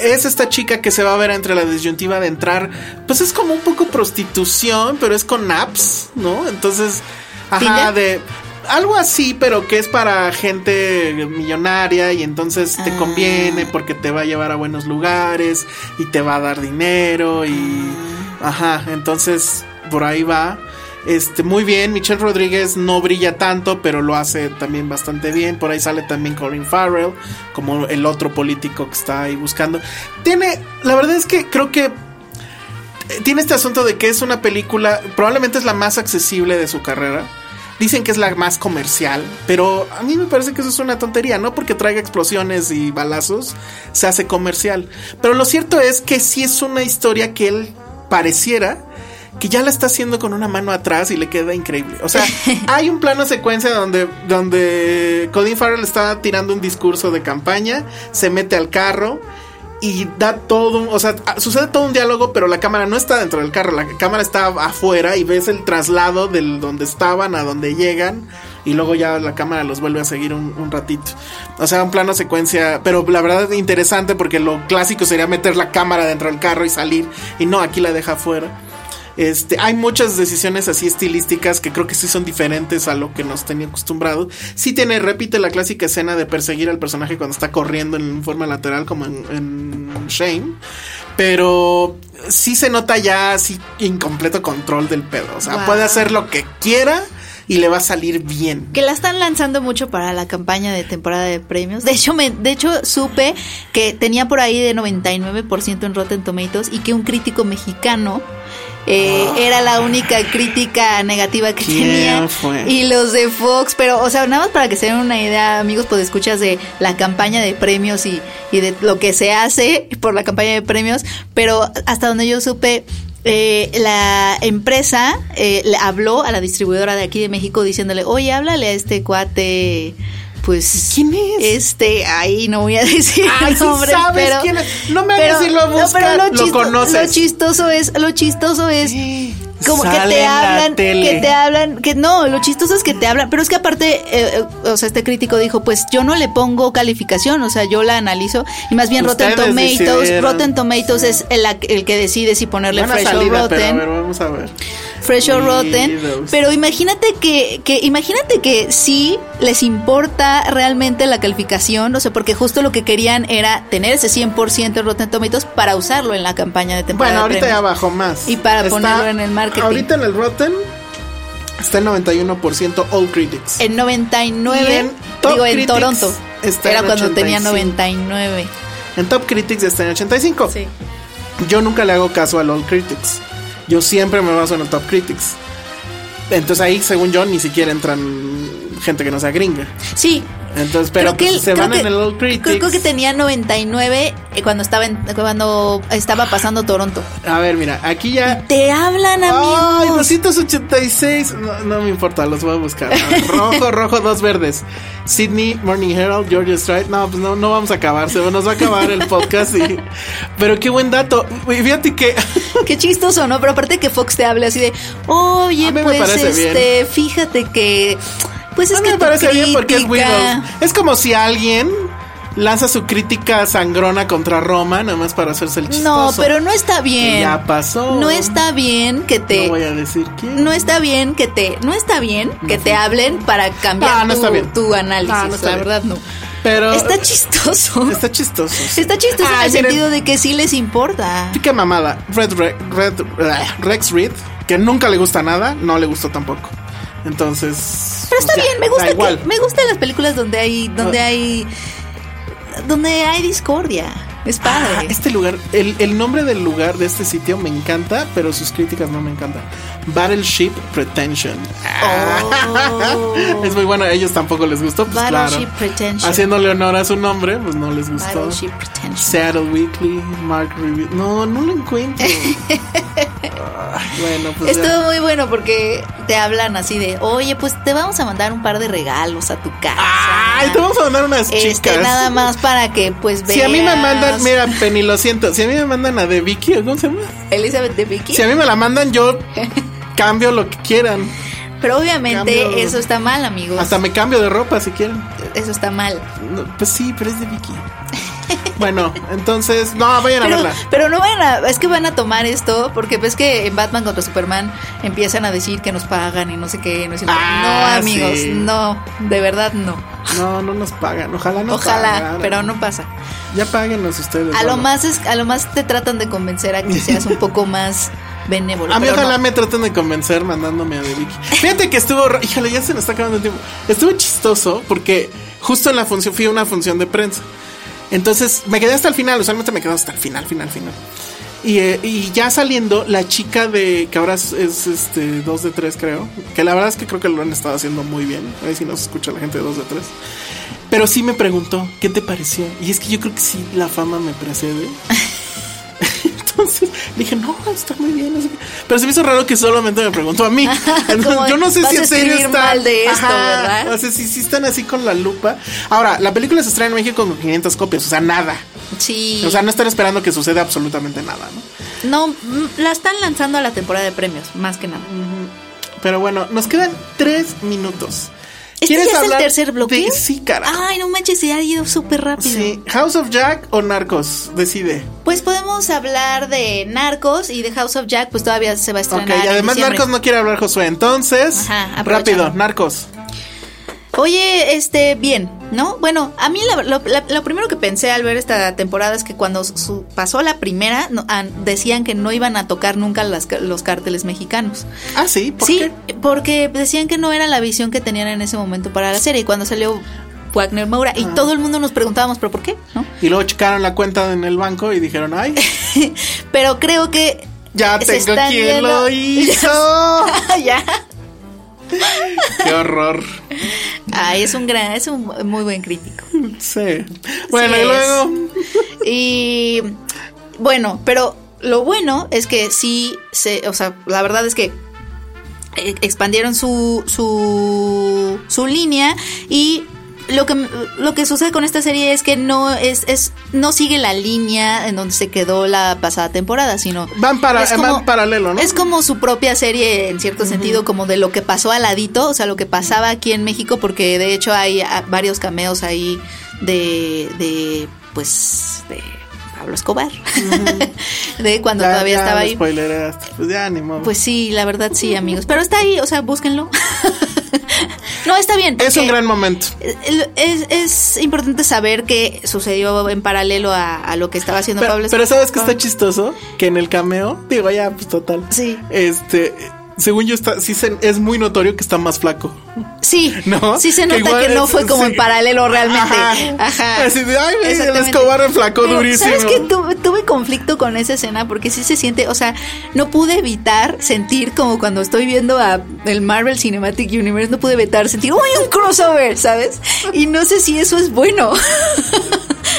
Es esta chica que se va a ver entre la disyuntiva de entrar. Pues es como un poco prostitución, pero es con apps, ¿no? Entonces. Ajá, ¿Tinder? de. algo así, pero que es para gente millonaria y entonces te Ah. conviene porque te va a llevar a buenos lugares y te va a dar dinero y ajá, entonces por ahí va. Este, muy bien, Michelle Rodríguez no brilla tanto, pero lo hace también bastante bien. Por ahí sale también Colin Farrell, como el otro político que está ahí buscando. Tiene, la verdad es que creo que tiene este asunto de que es una película, probablemente es la más accesible de su carrera. Dicen que es la más comercial, pero a mí me parece que eso es una tontería, no porque traiga explosiones y balazos, se hace comercial. Pero lo cierto es que sí es una historia que él pareciera que ya la está haciendo con una mano atrás y le queda increíble. O sea, (laughs) hay un plano secuencia donde, donde Colin Farrell está tirando un discurso de campaña, se mete al carro y da todo, un- o sea, sucede todo un diálogo, pero la cámara no está dentro del carro, la cámara está afuera y ves el traslado del donde estaban a donde llegan y luego ya la cámara los vuelve a seguir un, un ratito. O sea, un plano secuencia, pero la verdad interesante porque lo clásico sería meter la cámara dentro del carro y salir y no, aquí la deja afuera. Este, hay muchas decisiones así estilísticas que creo que sí son diferentes a lo que nos tenía acostumbrado. Sí tiene, repite la clásica escena de perseguir al personaje cuando está corriendo en forma lateral como en, en Shame. Pero sí se nota ya así incompleto control del pedo. O sea, Wow. puede hacer lo que quiera y le va a salir bien. Que la están lanzando mucho para la campaña de temporada de premios. De hecho, me, de hecho supe que tenía por ahí de 99% en Rotten Tomatoes y que un crítico mexicano eh, era la única crítica negativa que ¿Quién tenía. fue? Y los de Fox, pero, o sea, nada más para que se den una idea, amigos, pues escuchas de la campaña de premios y, y de lo que se hace por la campaña de premios, pero hasta donde yo supe, eh, la empresa eh, le habló a la distribuidora de aquí de México diciéndole, oye, háblale a este cuate, pues... ¿Quién es? Este, ahí no voy a (laughs) decir Ay, el sí nombre, sabes pero... quién es. No me hagas lo no, buscas, pero lo chisto- conoces. Lo chistoso es, lo chistoso es como que te hablan, que te hablan, que no, lo chistoso es que te hablan, pero es que aparte, eh, eh, o sea, este crítico dijo, pues yo no le pongo calificación, o sea, yo la analizo y más bien Rotten Tomatoes, decidieron. Rotten Tomatoes es el, el que decide si ponerle Buena fresh salida, o pero a rotten. ver, vamos a ver. Fresh o. Rotten. Pero imagínate que, que, imagínate que sí les importa realmente la calificación, o sea, porque justo lo que querían era tener ese 100% en Rotten Tomatoes para usarlo en la campaña de temporada. Bueno, de ahorita ya bajó más. Y para ponerlo en el marketing. Ahorita en el Rotten está en 91% All Critics. En 99, Y en Top digo, en Toronto. Era en cuando tenía 85. 99. En Top Critics está en 85. Sí. Yo nunca le hago caso al All Critics. Yo siempre me baso en el Top Critics. Entonces ahí, según yo, ni siquiera entran gente que no sea gringa. Sí. Entonces, pero Creo que pues, se van que- en el All Critics. Creo, que tenía 99 eh, cuando estaba en- cuando estaba pasando Toronto. A ver, mira, aquí ya. Te hablan, amigos. Ay, 286. No, no me importa, los voy a buscar. Ver, Rojo, rojo, dos verdes. Sydney, Morning Herald, Georgia Strike. No, pues no, no vamos a acabar. Se nos va a acabar el podcast. y- Pero qué buen dato. Fíjate que. (laughs) Qué chistoso, ¿no? Pero aparte que Fox te hable así de, oye, pues este, fíjate que, pues es a mí que me parece bien porque es Widows. Es como si alguien lanza su crítica sangrona contra Roma, nada más para hacerse el chistoso. No, pero no está bien. Ya pasó. No está bien que te No voy a decir quién. no está bien que te no está bien que te hablen para cambiar No, no tu, está bien. tu análisis, No, no está la bien. verdad no. Pero. Está chistoso. Está chistoso. sí. Está chistoso Ay, en el miren, sentido de que sí les importa. Qué mamada. Red, Re- Red, ah, Rex Reed, que nunca le gusta nada, no le gustó tampoco. Entonces. Pero está pues bien, me gusta igual. que, me gustan las películas donde hay donde Ah. hay donde hay discordia. Es padre. Ah, este lugar, el, el nombre del lugar de este sitio me encanta, pero sus críticas no me encantan. Battleship Pretension. Oh. (laughs) es muy bueno, a ellos tampoco les gustó, pues Battleship claro. Pretension. Haciéndole honor a su nombre, pues no les gustó. Battleship Pretension. Seattle Weekly, Mark Review. No, no lo encuentro. (laughs) (laughs) Bueno, pues ya. Estuvo muy bueno porque te hablan así de, oye, pues te vamos a mandar un par de regalos a tu casa. Ay, te vamos a mandar unas Este, chicas. nada más para que pues veas. Si a mí me mandan, mira, Penny, lo siento. Si a mí me mandan a de Vicky, ¿o ¿cómo se llama? Elizabeth de Vicky. Si a mí me la mandan, yo (laughs) cambio lo que quieran. Pero obviamente Cambio- eso está mal, amigos. Hasta me cambio de ropa si quieren. Eso está mal. No, pues sí, pero es de Vicky. Bueno, entonces, no, vayan a Pero, verla. pero no van a, es que van a tomar esto porque ves que en Batman contra Superman empiezan a decir que nos pagan y no sé qué, no sé qué. Ah, no, amigos, sí. no, de verdad no. No, no nos pagan. Ojalá nos Ojalá, pagaran. pero no pasa. Ya páguenos ustedes. A lo más es, a lo más te tratan de convencer a que (laughs) seas un poco más benévolo. A mí ojalá no. me traten de convencer mandándome a de Vicky. Fíjate que estuvo, híjole, ya se nos está acabando el tiempo. Estuvo chistoso porque justo en la función fui a una función de prensa. Entonces me quedé hasta el final, usualmente me quedo hasta el final, final, final. Y, eh, y ya saliendo, la chica de que ahora es, es, este 2 de 3, creo. Que la verdad es que creo que lo han estado haciendo muy bien. A ver si nos escucha la gente de 2 de 3. Pero sí me preguntó, ¿qué te pareció? Y es que yo creo que sí, la fama me precede. (laughs) (laughs) Entonces dije, no, está muy bien. Pero se me hizo raro que solamente me preguntó a mí. (laughs) Entonces, yo no sé si en serio está. de esto, ¿verdad? O sea, si, si están así con la lupa. Ahora, la película se estrena en México con 500 copias, o sea, nada. Sí. O sea, no están esperando que suceda absolutamente nada, ¿no? no, mm, la están lanzando a la temporada de premios, más que nada. Pero bueno, nos quedan tres minutos. ¿Este ya es el tercer bloque? de- Sí, cara. Ay, no manches, se ha ido súper rápido. Sí, House of Jack o Narcos, decide. Pues podemos hablar de Narcos y de House of Jack, pues todavía se va a Ok, estrenar. y en además. Narcos no quiere hablar Josué, entonces, Ajá, rápido, Narcos. Oye, este, bien, ¿no? Bueno, a mí la- lo, la- lo primero que pensé al ver esta temporada es que cuando su- pasó la primera, no- ah, decían que no iban a tocar nunca las los cárteles mexicanos. Ah, sí, ¿por sí, qué? porque decían que no era la visión que tenían en ese momento para la serie. Y cuando salió Wagner Moura, Ah. y todo el mundo nos preguntábamos, ¿pero por qué? ¿No? Y luego checaron la cuenta en el banco y dijeron, ay, (laughs) Pero creo que. ya tengo quien lo (laughs) hizo. (laughs) ya. Qué horror. Ay, es un gran, es un muy buen crítico. Sí. Bueno, Sí y luego. Y bueno, pero lo bueno es que sí se, o sea, la verdad es que eh, expandieron su su su línea y lo que lo que sucede con esta serie es que no es es no sigue la línea en donde se quedó la pasada temporada, sino Van para- es van paralelo, ¿no? Es como su propia serie en cierto sentido, como de lo que pasó al ladito, o sea, lo que pasaba aquí en México, porque de hecho hay ah, varios cameos ahí de de pues de Pablo Escobar, (laughs) de cuando Ya- todavía ya estaba ahí. Pues ya, ni modo. Pues sí, la verdad sí, amigos. Pero está ahí, o sea, búsquenlo. (laughs) no, está bien. es un gran momento. Es, es importante saber que sucedió en paralelo a, a lo que estaba haciendo Pero, Pablo pero. ¿sabes qué está chistoso? Que en el cameo, digo, ya, pues total. Sí. Este, según yo, está, sí se- es muy notorio que está más flaco. Sí, ¿No? sí se Que nota que no es- fue como sí. en paralelo realmente. Ajá. Ajá. Así de, ay, el. Escobar Pero, durísimo. ¿Sabes qué? Tuve, tuve conflicto con esa escena porque sí se siente, o sea, no pude evitar sentir como cuando estoy viendo a el Marvel Cinematic Universe, no pude evitar sentir, ¡uy, un crossover! ¿Sabes? Y no sé si eso es bueno. (laughs)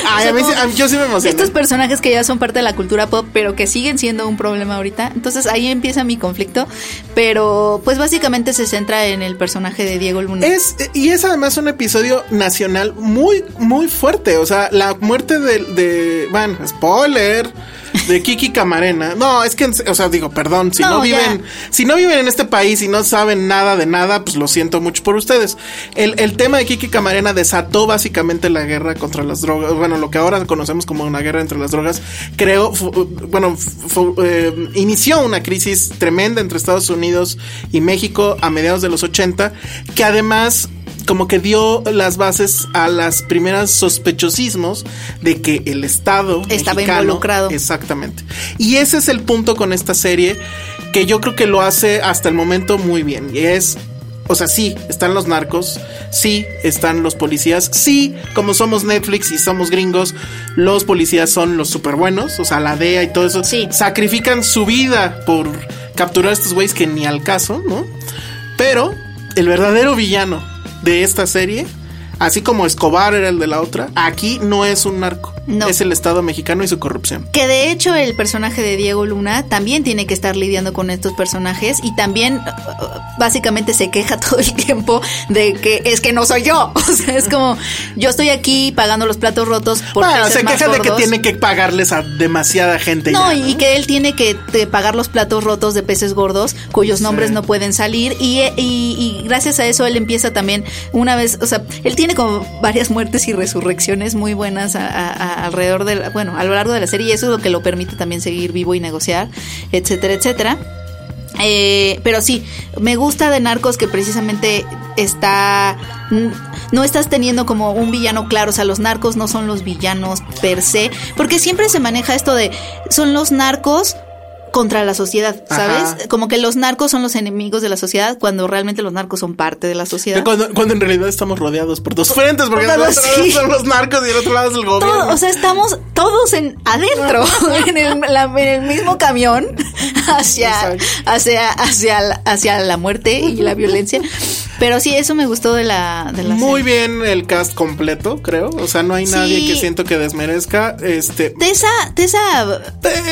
(laughs) Ay, O sea, a mí como yo sí me emocioné. Estos personajes que ya son parte de la cultura pop, pero que siguen siendo un problema ahorita. Entonces ahí empieza mi conflicto. Pero pues básicamente se centra en el personaje de Diego Luna. Es, y es además un episodio nacional muy, muy fuerte. O sea, la muerte de, de bueno, spoiler, de Kiki Camarena. No, es que, o sea, digo, perdón, si no, No, ya. viven, si no viven en este país y no saben nada de nada, pues lo siento mucho por ustedes. El, el tema de Kiki Camarena desató básicamente la guerra contra las drogas, bueno, lo que ahora conocemos como una guerra entre las drogas, creo, bueno, eh, inició una crisis tremenda entre Estados Unidos y México a mediados de los 80, que además como que dio las bases a las primeras sospechosismos de que el Estado Estaba mexicano- involucrado. Exactamente. Y ese es el punto con esta serie que yo creo que lo hace hasta el momento muy bien. Y es, o sea, sí, están los narcos, sí, están los policías, sí, como somos Netflix y somos gringos, los policías son los súper buenos, o sea, la DEA y todo eso, Sí. sacrifican su vida por capturar a estos güeyes que ni al caso, ¿no? Pero el verdadero villano de esta serie, así como Escobar era el de la otra, aquí no es un narco, No. es el Estado mexicano y su corrupción. Que de hecho el personaje de Diego Luna también tiene que estar lidiando con estos personajes y también uh, básicamente se queja (laughs) todo el tiempo de que es que no soy yo. (laughs) O sea, es como yo estoy aquí pagando los platos rotos por Bueno, se queja de que tiene que pagarles a demasiada gente. No, ya, y y que él tiene que pagar los platos rotos de peces gordos cuyos nombres no pueden salir y, y- y gracias a eso él empieza también una vez, o sea, él tiene como varias muertes y resurrecciones muy buenas alrededor de, la- bueno, a lo largo de la serie y eso es lo que lo permite también seguir vivo y negociar, etcétera, etcétera. Eh, pero sí, me gusta de Narcos que precisamente está. No estás teniendo como un villano claro. O sea, los narcos no son los villanos per se. Porque siempre se maneja esto de. Son los narcos contra la sociedad, ¿sabes? Ajá. Como que los narcos son los enemigos de la sociedad cuando realmente los narcos son parte de la sociedad. Cuando, cuando en realidad estamos rodeados por dos frentes, porque Por el dos, otro lado sí. son los narcos y el otro lado es el gobierno. Todo, o sea, estamos todos en adentro, (laughs) (laughs) en el, la- en el mismo camión, (laughs) hacia, hacia, hacia, la- hacia la muerte y la violencia. Pero sí, eso me gustó de la, de la Muy serie. bien el cast completo, creo. O sea, no hay nadie Sí. que siento que desmerezca. Este. Tessa, Tessa,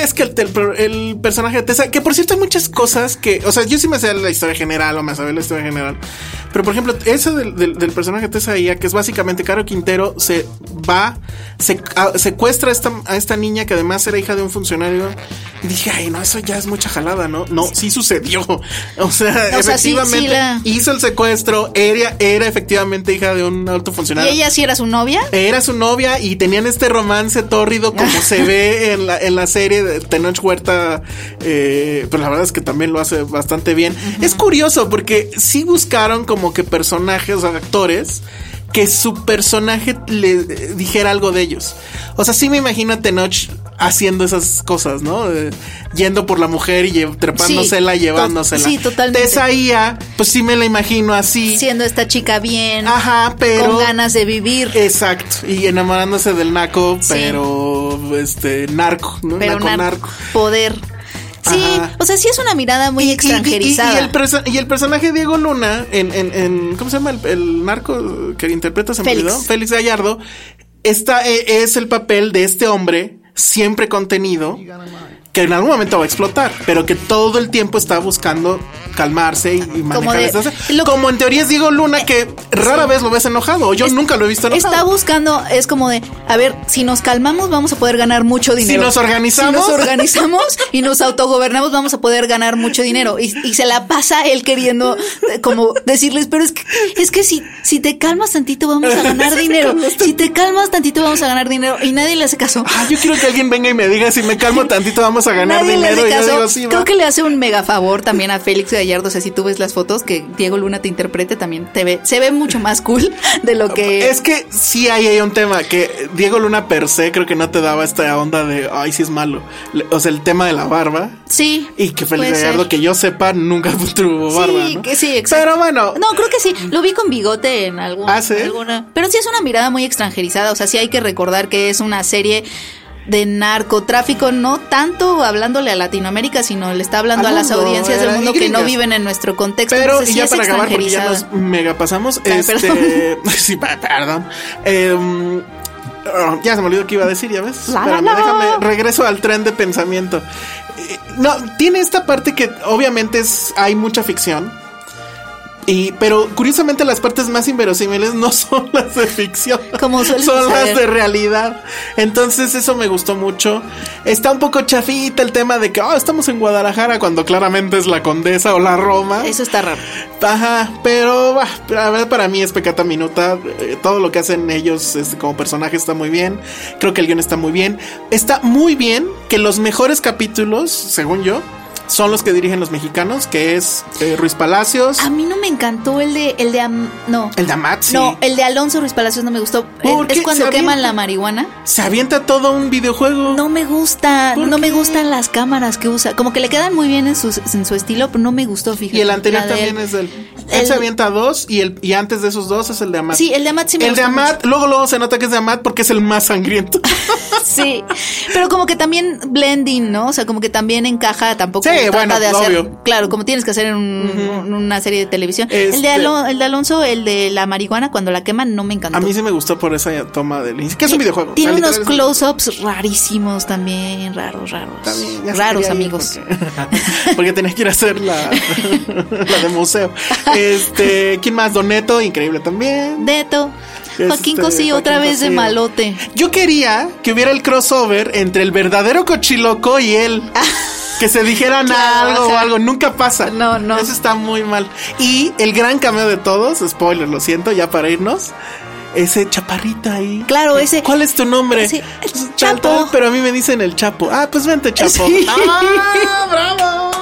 Es que el, el- el personaje de Tessa, que por cierto hay muchas cosas que, o sea, yo sí me sé la historia general o me sabía la historia general, pero por ejemplo, eso del, del- del personaje de Tessa Ia, que es básicamente Caro Quintero, se va, se a- secuestra a esta, a esta niña que además era hija de un funcionario, y dije, ay, no, eso ya es mucha jalada, ¿no? No, sí sucedió. (laughs) O sea, O sea, sí- efectivamente sí la- hizo el secuestro, era, era efectivamente hija de un alto ¿y funcionario. ella sí era su novia? Era su novia y tenían este romance tórrido como (laughs) se ve en la, en la serie de Tenoch Huerta. Eh, pero la verdad es que también lo hace bastante bien. Es curioso porque sí buscaron como que personajes o actores que su personaje le eh, dijera algo de ellos. O sea, sí me imagino a Tenoch haciendo esas cosas, ¿no? Eh, yendo por la mujer y trepándosela, Sí, llevándosela. sí, totalmente. Tessa Ia, pues sí me la imagino así. Siendo esta chica bien, Ajá, pero con ganas de vivir. Exacto, y enamorándose del naco, Sí. pero este narco, ¿no? pero naco nar- narco. poder. Sí, Ajá. o sea, sí es una mirada muy Y- y- y- extranjerizada. Y, el perso- y el personaje Diego Luna, en, en, en- ¿cómo se llama? El, el narco que interpreta, se me Félix. olvidó, Félix Gallardo, está, eh, es el papel de este hombre siempre contenido que en algún momento va a explotar, pero que todo el tiempo está buscando calmarse y, y manejar de- lo- Como en teoría es Diego Luna, que rara vez lo ves enojado, o yo Es- nunca lo he visto enojado. Está buscando, es como de, a ver, si nos calmamos vamos a poder ganar mucho dinero. nos organizamos. Si nos organizamos y nos autogobernamos vamos a poder ganar mucho dinero. Y, y se la pasa él queriendo eh, como decirles, pero es que, es que si, si te calmas tantito vamos a ganar (laughs) dinero. Si te calmas tantito vamos a ganar dinero. Y nadie le hace caso. Ah, yo quiero que alguien venga y me diga si me calmo (laughs) tantito vamos a ganar Nadie dinero. hace Y yo caso. digo, sí, va. Creo que le hace un mega favor también a Félix Gallardo. O sea, si tú ves las fotos que Diego Luna te interprete, también te ve, se ve mucho más cool (laughs) de lo que Es que sí hay, hay un tema que Diego Luna per se creo que no te daba esta onda de, ay, sí es malo. O sea, el tema de la barba. Sí. Y que Félix puede ser. Gallardo, que yo sepa, nunca (laughs) tuvo barba. Sí, ¿no? que sí, exacto. Pero bueno. No, creo que sí. Lo vi con bigote en algún, ¿Ah, sí? alguna. Pero sí es una mirada muy extranjerizada. O sea, sí hay que recordar que es una serie de narcotráfico, no tanto hablándole a Latinoamérica, sino le está hablando a las mundo, audiencias eh, del mundo y que no viven en nuestro contexto. Pero, Entonces, y sí ya es para acabar, porque ya nos mega pasamos. Ay, este. (laughs) sí, pa- perdón. Em, ah, ya se me olvidó que iba a decir, ya ves. La, la, Espérame, la. déjame, regreso al tren de pensamiento. Eh, No, tiene esta parte que obviamente es, hay mucha ficción. Y, pero curiosamente las partes más inverosímiles no (laughs) son las de ficción. Como Son las de realidad. Entonces eso me gustó mucho. Está un poco chafita el tema de que oh, estamos en Guadalajara cuando claramente es la Condesa o la Roma. Eso está raro. Ajá, pero bah, la verdad para mí es pecata minuta. Eh, todo lo que hacen ellos este, como personaje está muy bien. Creo que el guion está muy bien. Está muy bien que los mejores capítulos, según yo, son los que dirigen los mexicanos, que es eh, Ruiz Palacios, A mí no me encantó el de el de Am- no. el de Amat, sí. No, el de Alonso Ruiz Palacios no me gustó. ¿Por Es qué? cuando Se queman la marihuana. Se avienta todo un videojuego. No me gusta, ¿Por no me gustan las cámaras que usa. Como que le quedan muy bien en su, en su estilo, pero no me gustó, fíjate. y el anterior de también él. es del. Él El- se avienta dos y, el, y antes de esos dos es el de Amat. Sí, el de Amat sí me El de Amat, luego luego se nota que es de Amat porque es el más sangriento. (laughs) Sí, pero como que también blending, ¿no? O sea, como que también encaja, tampoco Sí, trata bueno, de hacer, obvio. claro, como tienes que hacer en un- una serie de televisión. El, de Este- el de Alonso, el de la marihuana, cuando la queman, no me encantó. A mí sí me gustó por esa toma del inicio. Que es un videojuego. Tiene unos close-ups rarísimos también, raros, raros. También, raros, amigos. Porque, (laughs) porque tenía que ir a hacer la, (laughs) la de museo. (laughs) Este, ¿quién más? Doneto, increíble también. Deto. Joaquín Este, Cosío otra Joaquín vez de malote. Yo quería que hubiera el crossover entre el verdadero cochiloco y él. (laughs) Que se dijeran Claro, algo o algo, nunca pasa. No, no. Eso está muy mal. Y el gran cameo de todos, spoiler, lo siento, ya para irnos. ese chaparrito ahí. Claro, ese- ¿Cuál es tu nombre? El Chapo. tal, pero a mí me dicen el Chapo. Ah, pues vente, Chapo. Sí. ¡Ah, bravo! (laughs)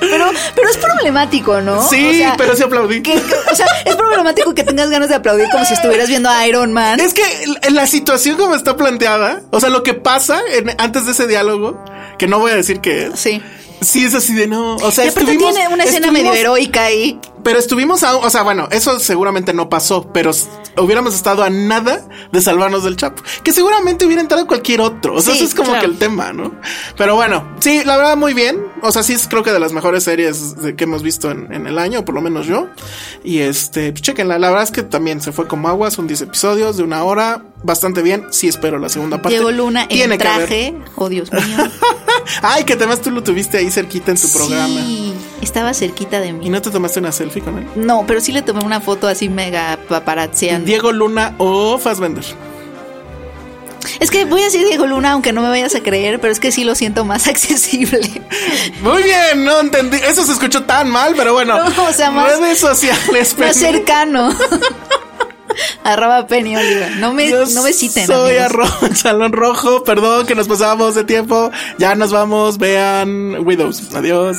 Pero, pero es problemático, ¿no? Sí, O sea, pero sí aplaudí. que- que- o sea, es problemático que tengas ganas de aplaudir como si estuvieras viendo a Iron Man. Es que la- situación como está planteada, o sea, lo que pasa en- antes de ese diálogo, que no voy a decir que es, Sí. sí es así de no. O sea, y aparte tiene una escena medio heroica ahí. Pero estuvimos a, o sea, bueno, eso seguramente no pasó, pero hubiéramos estado a nada de salvarnos del Chapo, que seguramente hubiera entrado cualquier otro. O sea, Sí, eso es como claro. que el tema, ¿no? Pero bueno, sí, la verdad muy bien. O sea, sí es creo que de las mejores series que hemos visto en, en el año, por lo menos yo. Y este, pues chequenla. La verdad es que también se fue como agua, son 10 episodios de una hora, bastante bien. Sí espero la segunda parte. Diego Luna en Tiene que haber. traje. Oh, Dios mío. (laughs) Ay, que además tú lo tuviste ahí cerquita en tu programa. Estaba cerquita de ¿Y mí. no te tomaste una selfie con él? No, pero sí le tomé una foto así mega paparazziana. Diego Luna o Fassbender. Es que voy a decir Diego Luna, aunque no me vayas a creer, pero es que sí lo siento más (laughs) accesible. Muy bien, no entendí. Eso se escuchó tan mal, pero bueno. No, o sea, más- redes sociales. (laughs) más cercano. (laughs) arroba Penny Oliva. No me, Yo no me citen. Soy amigos. arroba Salón Rojo. Perdón que nos pasábamos de tiempo. Ya nos vamos. Vean Widows. Adiós.